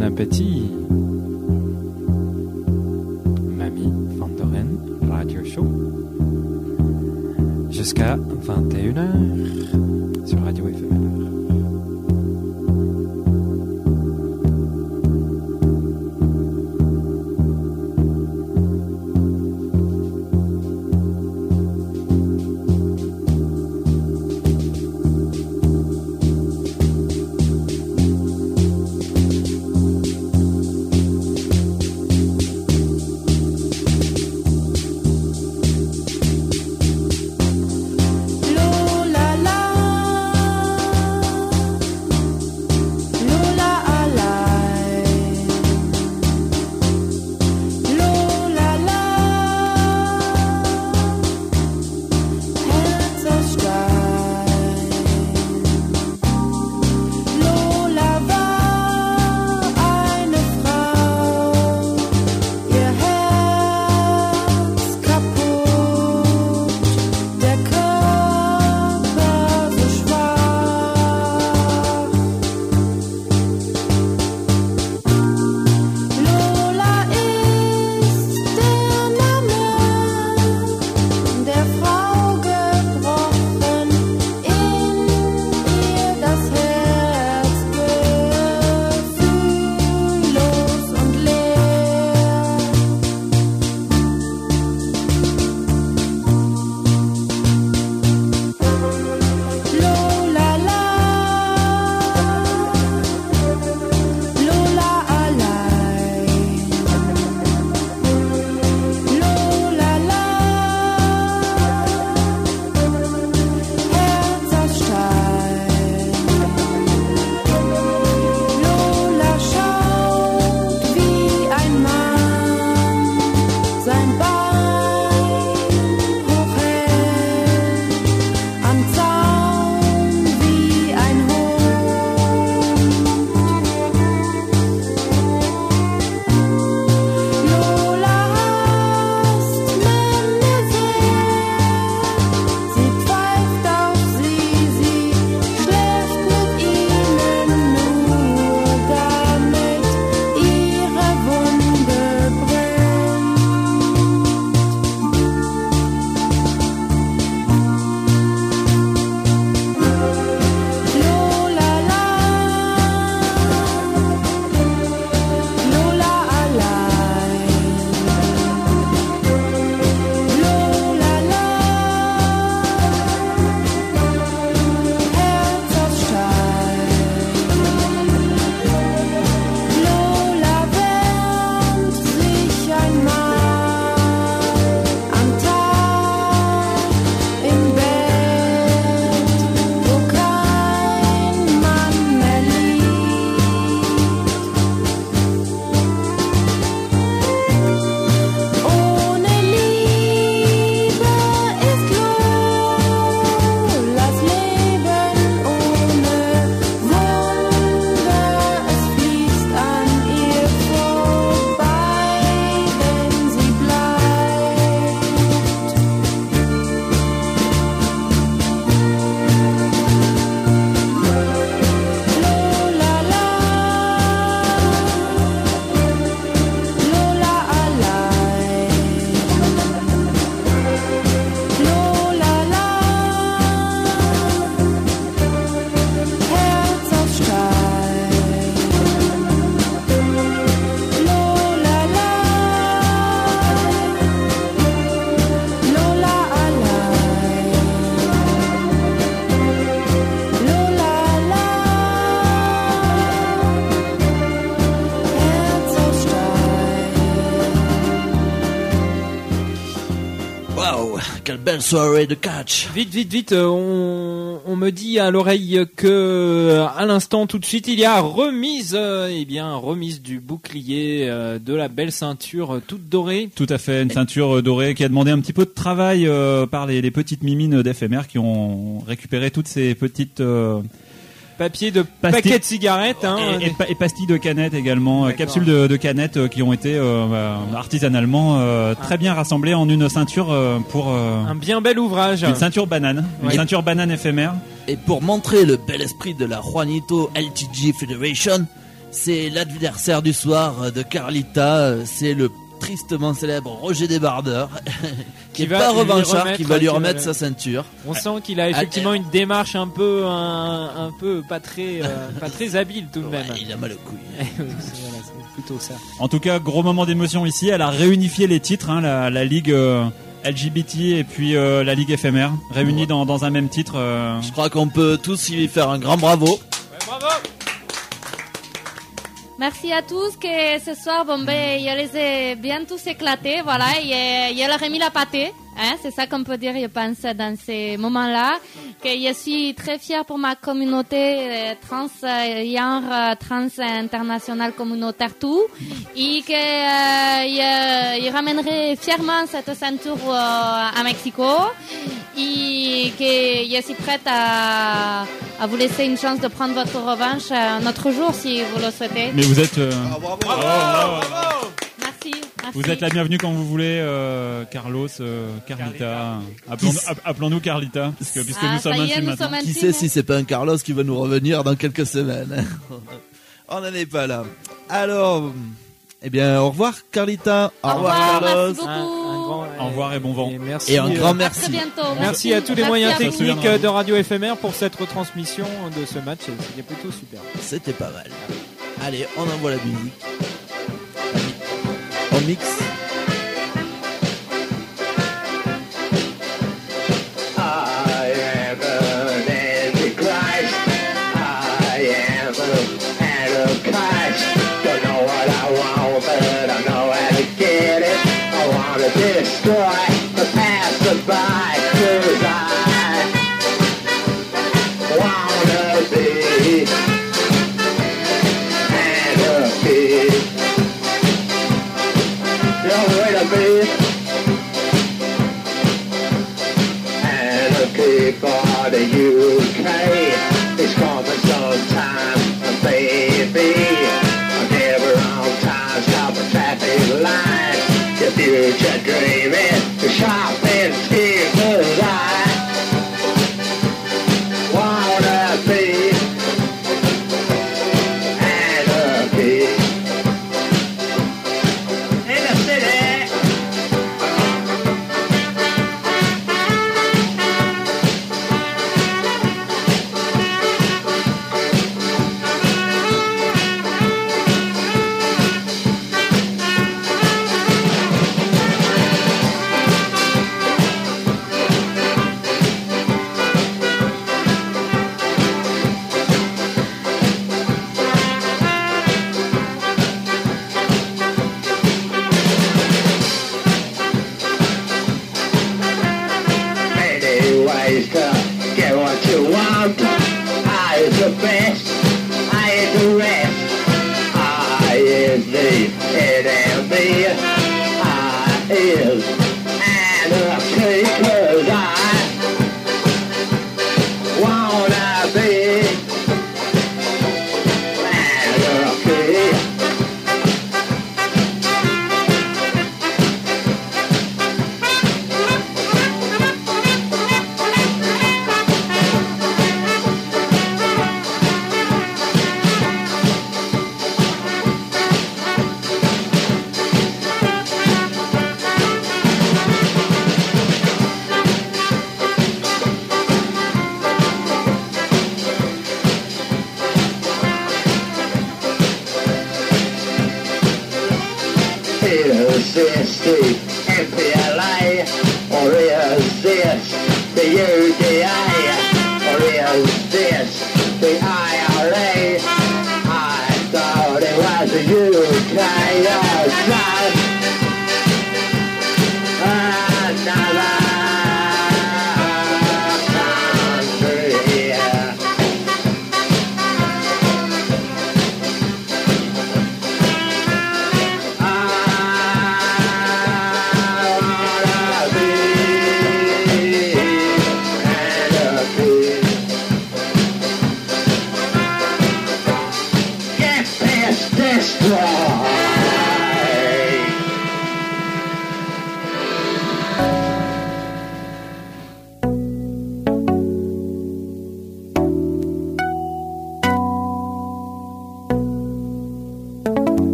bon appétit. Mamie Van Doren, Radio Show. Jusqu'à 21h. Catch. Vite, vite, vite, euh, on, on me dit à l'oreille que euh, à l'instant tout de suite il y a remise, euh, eh bien remise du bouclier euh, de la belle ceinture toute dorée. Tout à fait, une ceinture dorée qui a demandé un petit peu de travail euh, par les, les petites mimines d'FMR qui ont récupéré toutes ces petites euh, Papier de Pastilles. paquets de cigarettes. Hein, et, et pa- et pastilles de canettes également, euh, capsules de, de canettes euh, qui ont été euh, euh, artisanalement euh, très bien rassemblées en une ceinture pour euh, un bien bel ouvrage. une ceinture banane, une ceinture banane éphémère. Et pour montrer le bel esprit de la Juanito LTG Federation, c'est l'adversaire du soir de Carlita, c'est le tristement célèbre Roger Desbardeurs, qui est va pas lui revanchard, remettre- qui va lui qui va remettre le- sa ceinture. On sent qu'il a effectivement une démarche un peu, un, un peu pas très, euh, pas très habile tout de même. il a mal au couille. c'est plutôt ça. En tout cas, gros moment d'émotion ici. Elle a réunifié les titres, hein, la, la ligue euh, LGBT et puis euh, la ligue éphémère, réunis dans, dans un même titre. euh. Je crois qu'on peut tous y faire un grand bravo. Merci à tous que ce soir, bon, ben, je les ai bien tous éclatés, voilà, et je leur ai mis la pâtée, hein, c'est ça qu'on peut dire, je pense, dans ces moments-là, que je suis très fière pour ma communauté euh, trans, euh, genre, euh, trans internationale communautaire tout, et que euh, je, je ramènerai fièrement cette ceinture euh, à Mexico, et que je suis prête à, à vous laisser une chance de prendre votre revanche euh, un autre jour si vous le souhaitez. Mais vous êtes, euh, Merci. vous êtes la bienvenue quand vous voulez, euh, Carlos, euh, Carlita. Appelons- app- Appelons-nous Carlita, puisque Ah, nous sommes ça y est, intimes nous maintenant. sommes Qui sait si c'est pas un Carlos qui va nous revenir dans quelques semaines. On n'en est pas là. Alors, eh bien, au revoir Carlita. Au, revoir, Carlos. Au revoir et bon vent. merci, Et un grand euh, merci. À très bientôt. Merci à tous les Merci moyens techniques de Radio éphémère pour cette retransmission de ce match. C'était plutôt super. C'était pas mal. Allez, on envoie la musique. mix.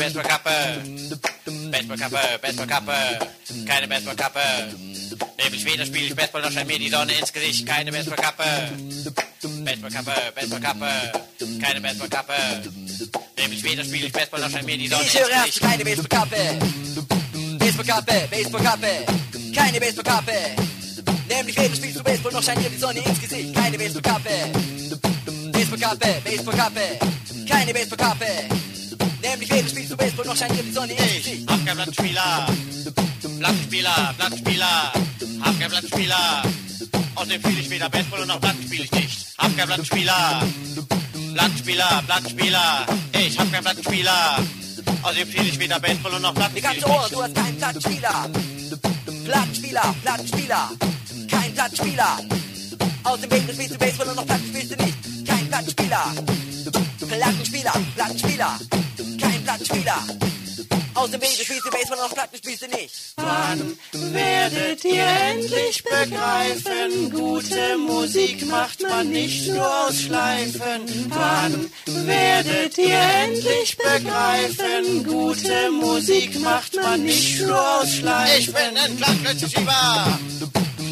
Baseballkappe. Baseballkappe, Baseballkappe, keine Baseballkappe. Nämlich weder spiele ich Baseball noch scheint mir die Sonne ins Gesicht. Keine Baseballkappe. Baseballkappe, Baseballkappe, keine Baseballkappe. Nämlich weder spiele ich Baseball noch scheint mir die Sonne Ich ins höre erst Gesicht. keine Baseballkappe. Baseballkappe, Baseballkappe, keine Baseballkappe. Nämlich weder spielst du Baseball noch scheint dir die Sonne ins Gesicht. Keine Baseballkappe. Baseballkappe, Baseballkappe, keine Baseballkappe. Nämlich weder spielst Führerschein gibt's doch nicht. Ich hab keinen Blattspieler. Blattspieler, Blattspieler. Hab keinen Blattspieler. Außerdem spiele ich weder Baseball noch Blatt spiele ich nicht. Hab keinen Blattspieler. Blattspieler, Blattspieler. Ich hab keinen Blattspieler. Außerdem spiele ich weder Baseball noch Blatt spiele ich nicht. Ohr, du hast keinen Blattspieler. Blattspieler, Blattspieler. Kein Blattspieler. Außerdem spielst du Baseball und noch Blatt Weder spielst du Baseball und noch Platten spielst du nicht. Wann werdet ihr endlich begreifen, gute Musik macht man nicht nur aus Schleifen. Wann werdet ihr endlich begreifen, gute Musik macht man nicht nur aus Schleifen. Ich bin ein Klangklötzschieber.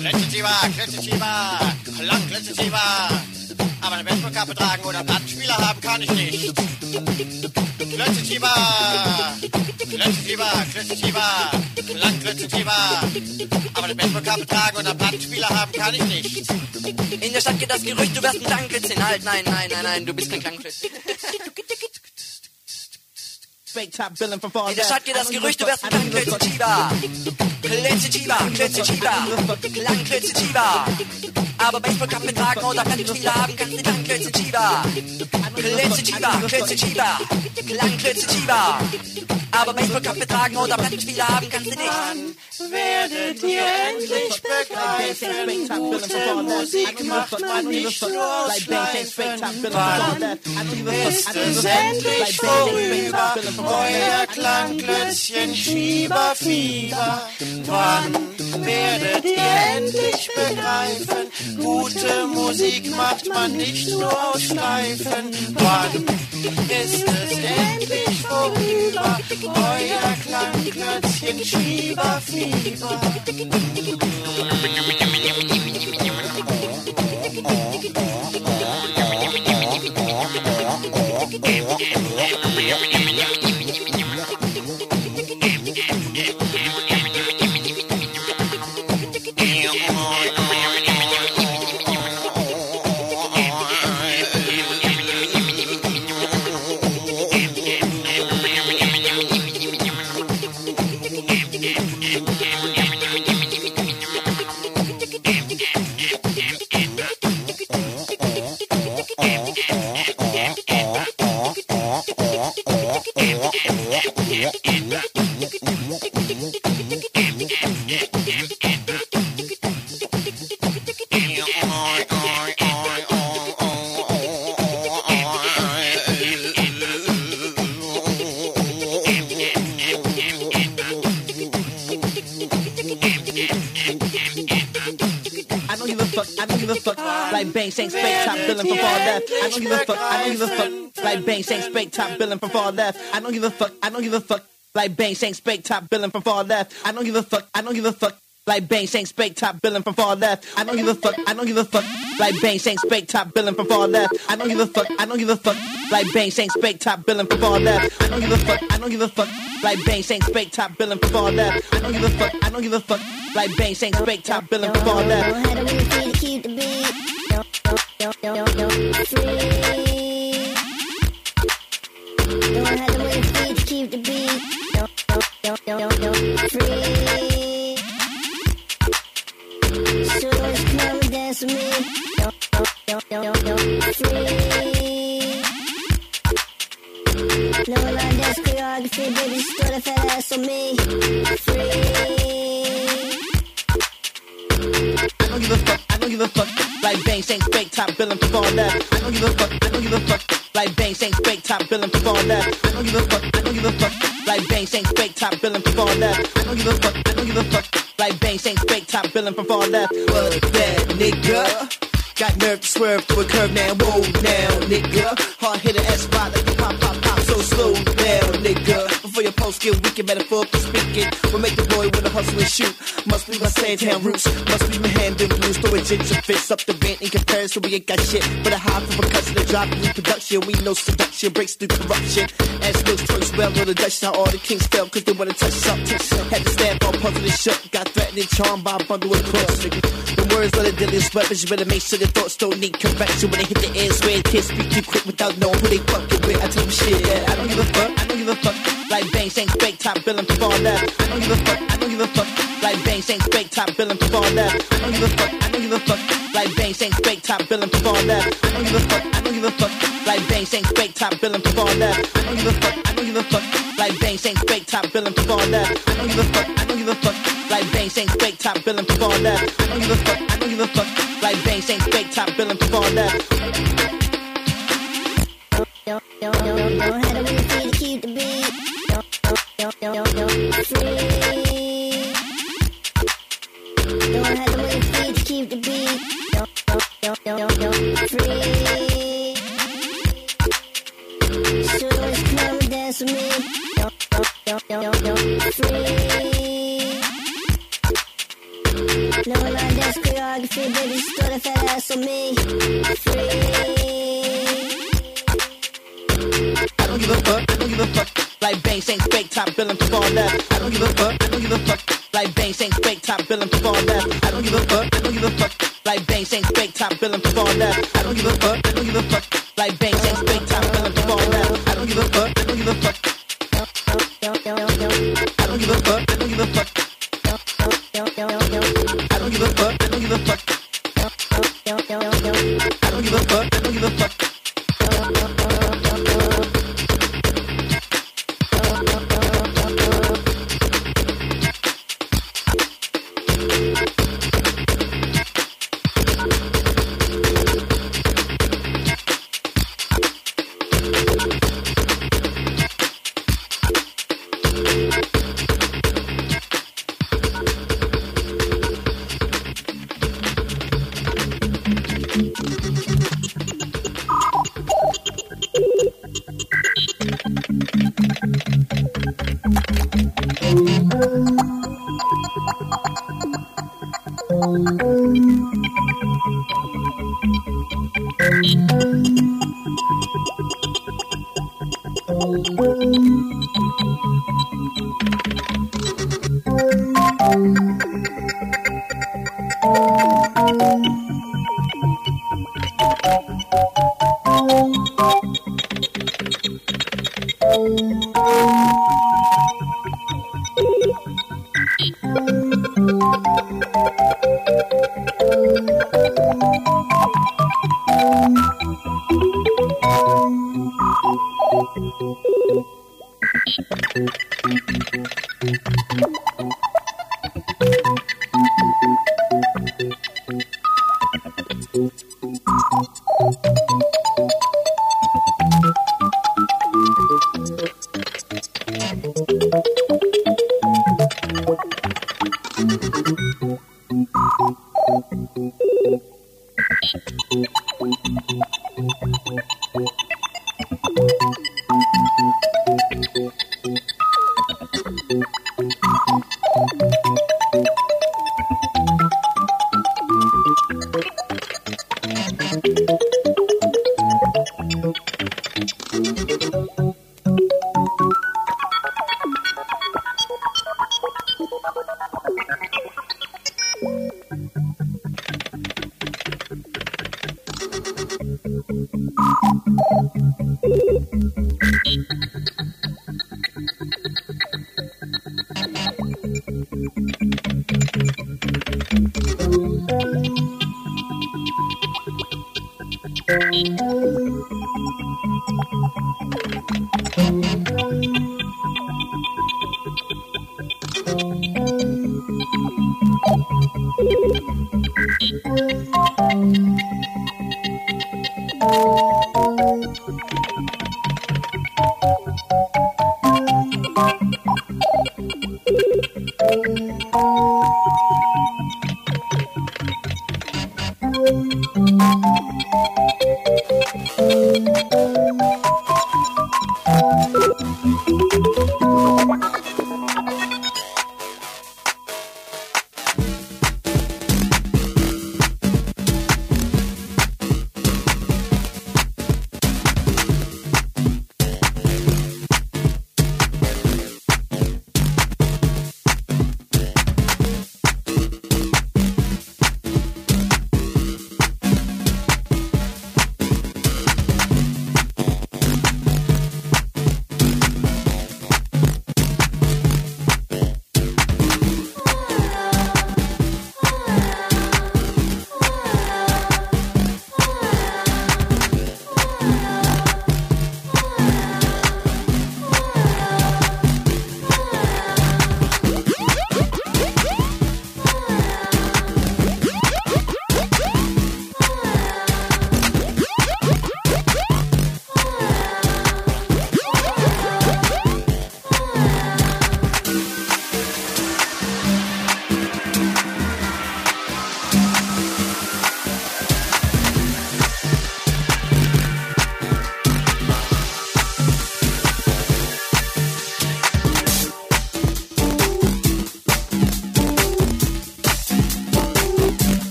Klötzschieber, Klötzschieber, Klangklötzschieber. Aber eine Baseballkappe tragen oder Plattenspieler haben kann ich nicht. Klötzschieber, Klötzschieber, Klötzschieber, Klangklötzschieber. Aber eine Baseballkappe tragen oder Plattenspieler haben kann ich nicht. In der Stadt geht das Gerücht, du wärst ein Klangklötzchen. Halt, nein, nein, nein, nein, du bist kein Klangklötzchen. Das hat dir das Gerücht, du wärst ein Klitzeschieber. Klitzeschieber, Klitzeschieber, klein Klitzeschieber. Aber Baseball kann mit Tagen oder kann ich viel haben, kannst du dann Klitzeschieber. Klitzeschieber, Klitzeschieber, klein Klitzeschieber. Aber Baseball kann mit Tagen oder kann ich viel haben, kannst du nicht. Dann werdet ihr endlich begreifen, gute Musik macht man nicht nur schleifen. Wann ist es endlich vorüber? Euer Klangklötzchen Schieberfieber? Wann werdet ihr endlich begreifen, gute Musik macht man nicht nur aus Schleifen? Wann ist es endlich vorüber, euer Klangklötzchen Schieber, bang, sang, spake, top billing from far left. I don't give a fuck, I don't give a fuck. Like bang, sang, spake, top billing from far left. I don't give a fuck, I don't give a fuck. Like bang, sang, spake, top billing from far left. I don't give a fuck, I don't give a fuck. Like bang, sang, spake, top billing from far left. I don't give a fuck, I don't give a fuck. Like bang, sang, spake, top billing from far left. I don't give a fuck, I don't give a fuck. Like bang, sang, spake, top billing from far left. I don't give a fuck, I don't give a fuck. Like bang, sang, spake, top billing from far left. I don't give a fuck, I don't give a fuck. Like bang, sang, spake, top billing from far left. keep the beat. Yo, yo, yo, free. Don't have to wait to keep the beat. Yo, yo, yo, yo, yo, free. So just come and dance with me. Yo, yo, yo, yo, yo, free. No line dance choreography, baby, just throw that fat ass on me. Free. I don't give fuck, I don't give fuck. Like bang, sang, fake, top billing from far left. I don't give fuck, I don't give fuck. Like bang, sang, fake, top billing from far left. I don't give fuck, I don't give fuck. Like bang, sang, fake, top billing from far left. I don't give fuck, I don't give fuck. Like bang, sang, fake, top billing from far left. Fuck that, nigga. Got nerve to swerve through a curve now, whoa now, nigga. Hard hitter S5 like you pop, pop, pop, so slow now, nigga. Before your post get wicked, metaphorically speaking, will make the boy with a hustle and shoot. Must be my Sandtown roots, must be my hand in blues. Throw a ginger fist up the vent in comparison, we ain't got shit. But a high for percussion and drop new production. We know seduction breaks through corruption. As skills twice well on the Dutch, how all the kings fell, cause they wanna touch something. Had to stand all puzzled and shook, got threatened and charmed by a bundle of crooks. The words of the deadliest weapons, you better make sure the thoughts don't need correction when they hit the air. Swear can't speak too quick without knowing who they fucking with. I tell them shit, I don't give a fuck, give a fuck. Like bang, sang, fake, top billing from far left. I don't give a fuck, I don't give a fuck. Like bang, sang, fake, top billing from far left. I don't give a fuck, I don't give a fuck. Like bang, sang, fake, top billing from far left. I don't give a fuck, I don't give a fuck. Like bang, sang, fake, top billing from far left. I don't give a fuck, I don't give a fuck. Like bang, sang, fake, top billing from far left. I don't give a fuck, I don't give a fuck. Like bang, sang, fake, top billing from far left. I don't give a fuck, I don't give a fuck. Like bang, sang, fake, top billing from far left.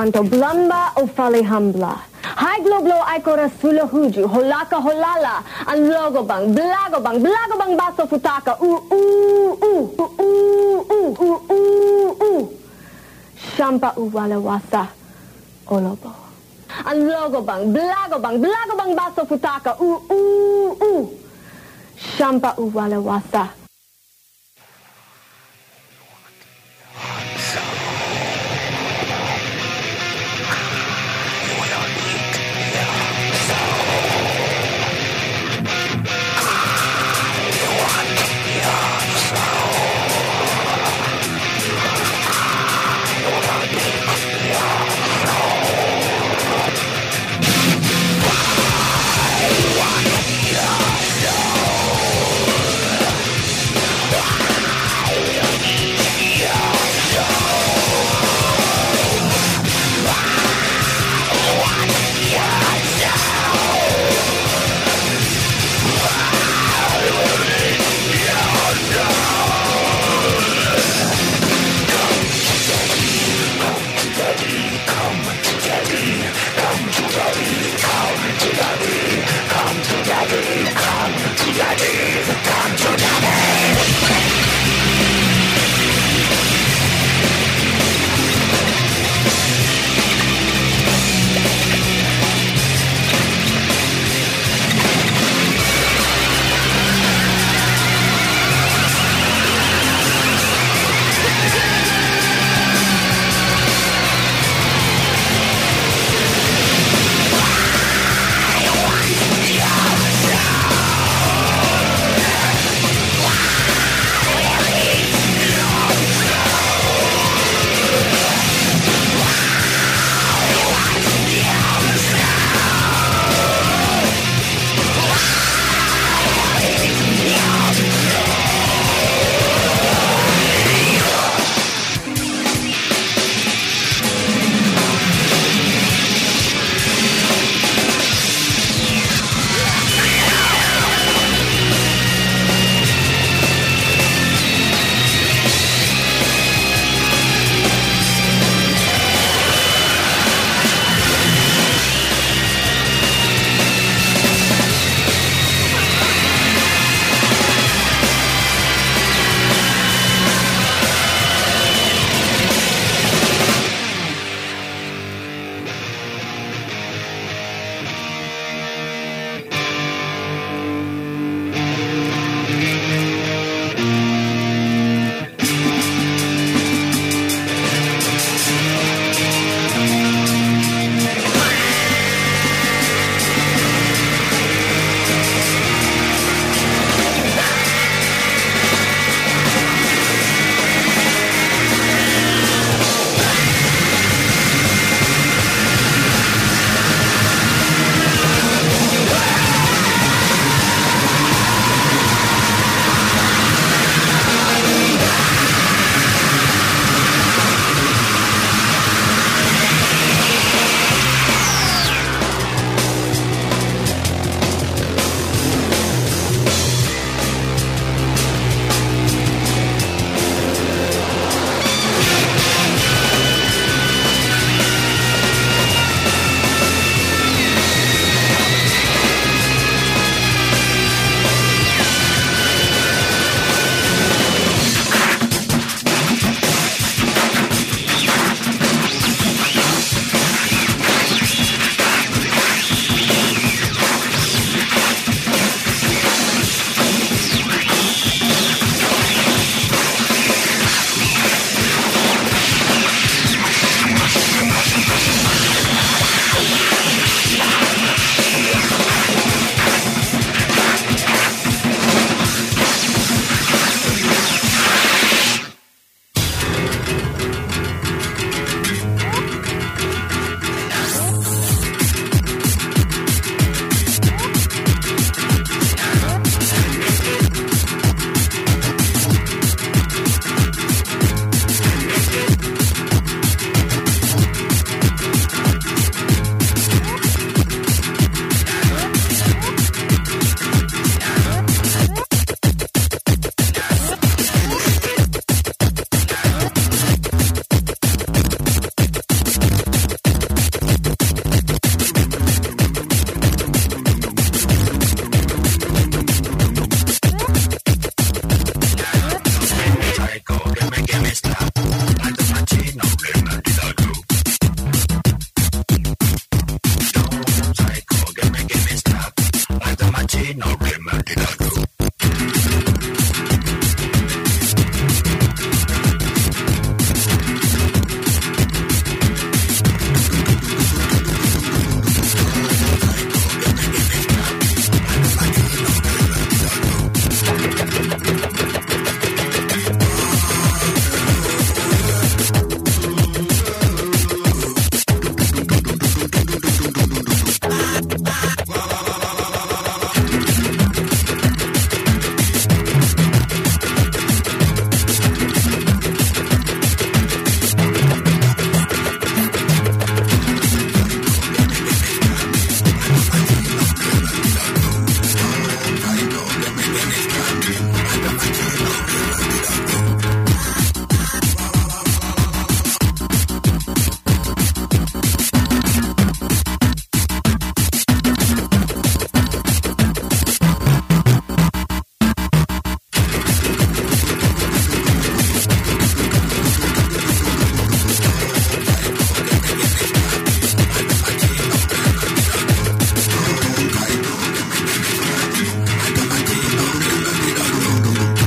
Fantoblamba o Falihambla. High globlo aikora sulahuju, holaka holala, and logobang, blagobang, blagobang baso futaka, u u u u u u u u u, Shampa uwalawasa, olobo. And logobang, blagobang, blagobang baso futaka, u u u, Shampa uwalawasa, olobo.